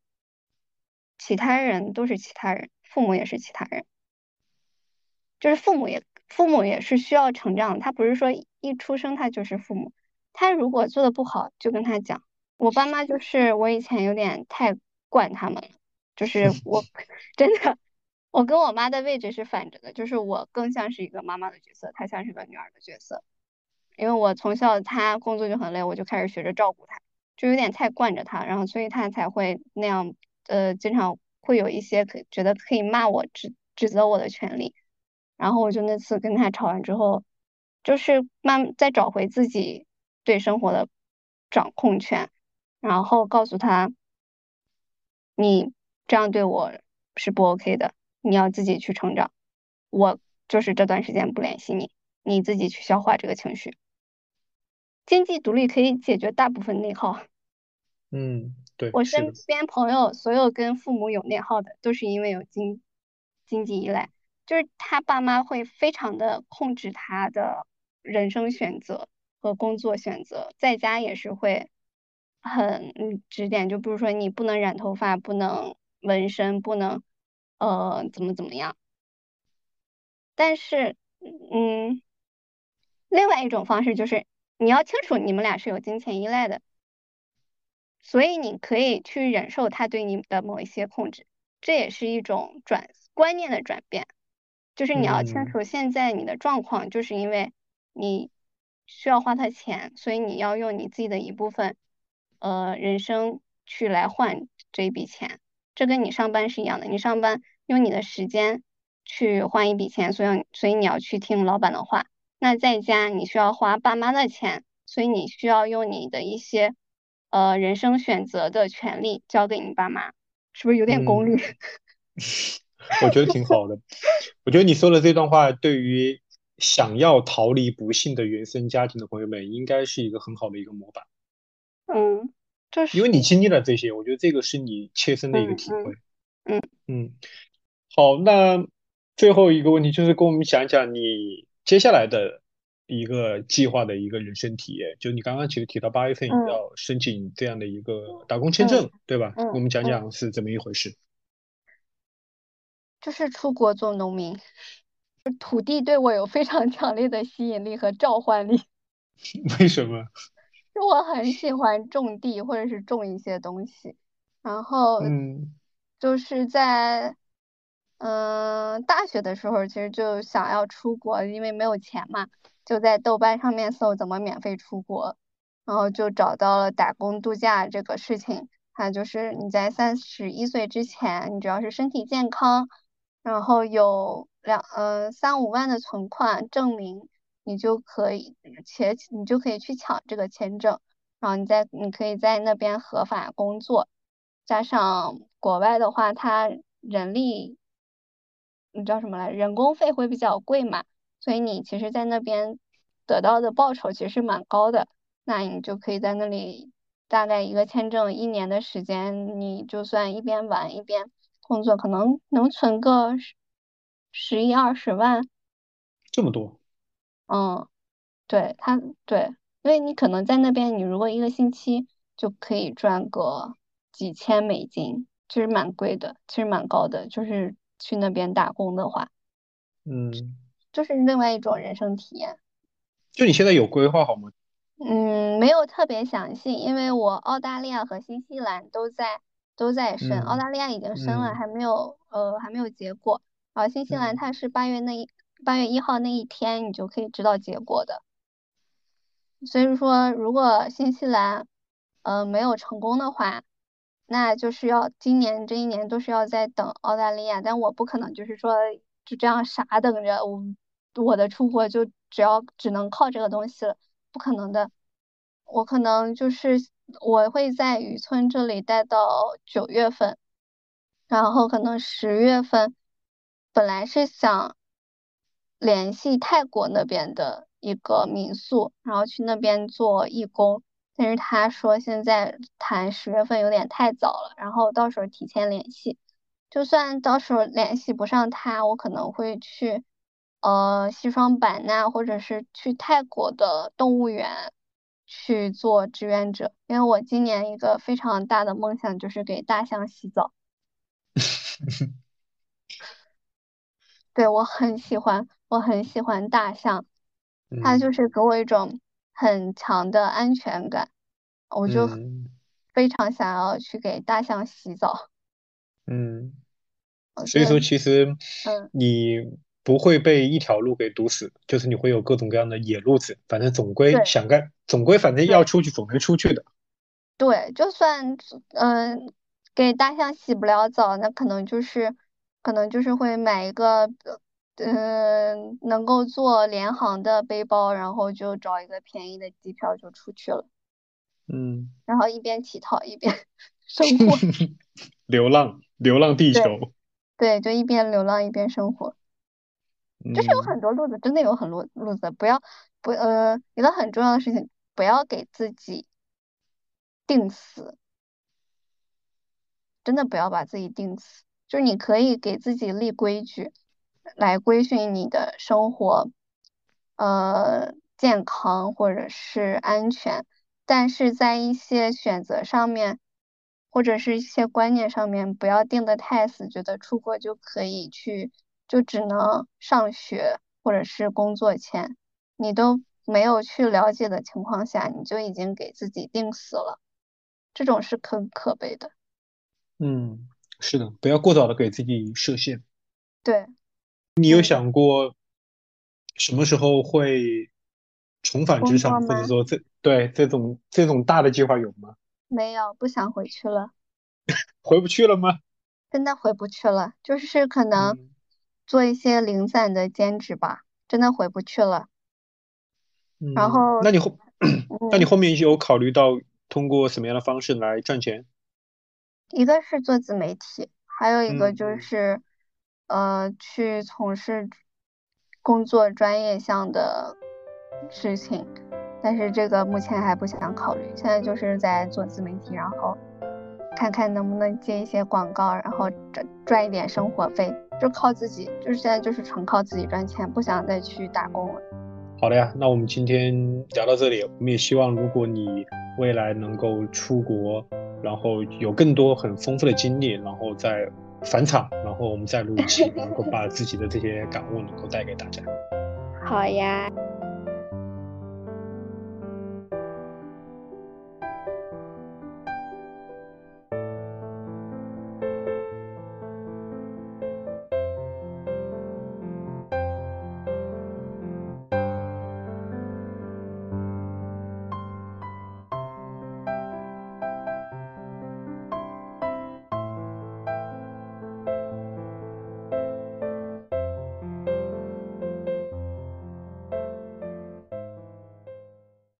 Speaker 1: 其他人都是其他人，父母也是其他人，就是父母也。父母也是需要成长，他不是说一出生他就是父母，他如果做的不好就跟他讲。我爸妈就是我以前有点太惯他们了，就是 我真的，我跟我妈的位置是反着的，就是我更像是一个妈妈的角色，她像是个女儿的角色。因为我从小她工作就很累，我就开始学着照顾她，就有点太惯着她，然后所以她才会那样，呃，经常会有一些可觉得可以骂我、指指责我的权利。然后我就那次跟她吵完之后，就是慢再找回自己对生活的掌控权，然后告诉他，你这样对我是不 OK 的，你要自己去成长。我就是这段时间不联系你，你自己去消化这个情绪。经济独立可以解决大部分内耗。
Speaker 2: 嗯，对。
Speaker 1: 我身边朋友所有跟父母有内耗的，都是因为有经经济依赖，就是他爸妈会非常的控制他的人生选择和工作选择，在家也是会很指点，就比如说你不能染头发，不能纹身，不能呃怎么怎么样。但是，嗯，另外一种方式就是你要清楚你们俩是有金钱依赖的，所以你可以去忍受他对你的某一些控制，这也是一种转观念的转变。就是你要清楚现在你的状况，就是因为你需要花他钱，所以你要用你自己的一部分，呃，人生去来换这一笔钱。这跟你上班是一样的，你上班用你的时间。去换一笔钱，所以所以你要去听老板的话。那在家你需要花爸妈的钱，所以你需要用你的一些呃人生选择的权利交给你爸妈，是不是有点功利？
Speaker 2: 我觉得挺好的。我觉得你说的这段话，对于想要逃离不幸的原生家庭的朋友们，应该是一个很好的一个模板。
Speaker 1: 嗯，就是
Speaker 2: 因为你经历了这些，我觉得这个是你切身的一个体会。
Speaker 1: 嗯
Speaker 2: 嗯，好，那。最后一个问题就是跟我们讲讲你接下来的一个计划的一个人生体验。就你刚刚其实提到八月份要申请这样的一个打工签证，对吧？我们讲讲是怎么一回事。
Speaker 1: 就是出国做农民，土地对我有非常 强烈的吸引力和召唤力。
Speaker 2: 为什么？
Speaker 1: 就我很喜欢种地或者是种一些东西，然后
Speaker 2: 嗯，
Speaker 1: 就是在。嗯，大学的时候其实就想要出国，因为没有钱嘛，就在豆瓣上面搜怎么免费出国，然后就找到了打工度假这个事情。它就是你在三十一岁之前，你只要是身体健康，然后有两呃三五万的存款证明，你就可以且你就可以去抢这个签证，然后你在你可以在那边合法工作，加上国外的话，它人力。你知道什么来？人工费会比较贵嘛，所以你其实，在那边得到的报酬其实蛮高的。那你就可以在那里大概一个签证一年的时间，你就算一边玩一边工作，可能能存个十十一二十万。
Speaker 2: 这么多？
Speaker 1: 嗯，对他对，因为你可能在那边，你如果一个星期就可以赚个几千美金，其实蛮贵的，其实蛮高的，就是。去那边打工的话，
Speaker 2: 嗯，
Speaker 1: 就是另外一种人生体验。
Speaker 2: 就你现在有规划好吗？
Speaker 1: 嗯，没有特别详细，因为我澳大利亚和新西兰都在都在申，澳大利亚已经申了，还没有呃还没有结果。然后新西兰它是八月那一八月一号那一天你就可以知道结果的。所以说，如果新西兰呃没有成功的话。那就是要今年这一年都是要在等澳大利亚，但我不可能就是说就这样傻等着，我我的出国就只要只能靠这个东西了，不可能的。我可能就是我会在渔村这里待到九月份，然后可能十月份本来是想联系泰国那边的一个民宿，然后去那边做义工。但是他说现在谈十月份有点太早了，然后到时候提前联系，就算到时候联系不上他，我可能会去呃西双版纳或者是去泰国的动物园去做志愿者，因为我今年一个非常大的梦想就是给大象洗澡。对我很喜欢，我很喜欢大象，它就是给我一种。很强的安全感，我就非常想要去给大象洗澡。
Speaker 2: 嗯，所以说其实，
Speaker 1: 嗯，
Speaker 2: 你不会被一条路给堵死，就是你会有各种各样的野路子，反正总归想干，总归反正要出去，总会出去的。
Speaker 1: 对，就算嗯给大象洗不了澡，那可能就是可能就是会买一个。嗯，能够做联航的背包，然后就找一个便宜的机票就出去了。
Speaker 2: 嗯，
Speaker 1: 然后一边乞讨一边 生活，
Speaker 2: 流浪，流浪地球。
Speaker 1: 对，就一边流浪一边生活。就是有很多路子，真的有很多路子，不要不呃，一个很重要的事情，不要给自己定死，真的不要把自己定死。就是你可以给自己立规矩，来规训你的生活，呃，健康或者是安全，但是在一些选择上面，或者是一些观念上面，不要定的太死，觉得出国就可以去。就只能上学或者是工作前，你都没有去了解的情况下，你就已经给自己定死了，这种是很可悲的。
Speaker 2: 嗯，是的，不要过早的给自己设限。
Speaker 1: 对。
Speaker 2: 你有想过什么时候会重返职场，或者说这对这种这种大的计划有吗？
Speaker 1: 没有，不想回去了。
Speaker 2: 回不去了吗？
Speaker 1: 真的回不去了，就是可能。做一些零散的兼职吧，真的回不去了。然后，
Speaker 2: 那你后，那你后面有考虑到通过什么样的方式来赚钱？
Speaker 1: 一个是做自媒体，还有一个就是，呃，去从事工作专业项的事情，但是这个目前还不想考虑。现在就是在做自媒体，然后看看能不能接一些广告，然后赚赚一点生活费。就靠自己，就是现在就是纯靠自己赚钱，不想再去打工了。
Speaker 2: 好的呀，那我们今天聊到这里，我们也希望如果你未来能够出国，然后有更多很丰富的经历，然后再返场，然后我们再录一期，能够把自己的这些感悟能够带给大家。
Speaker 1: 好呀。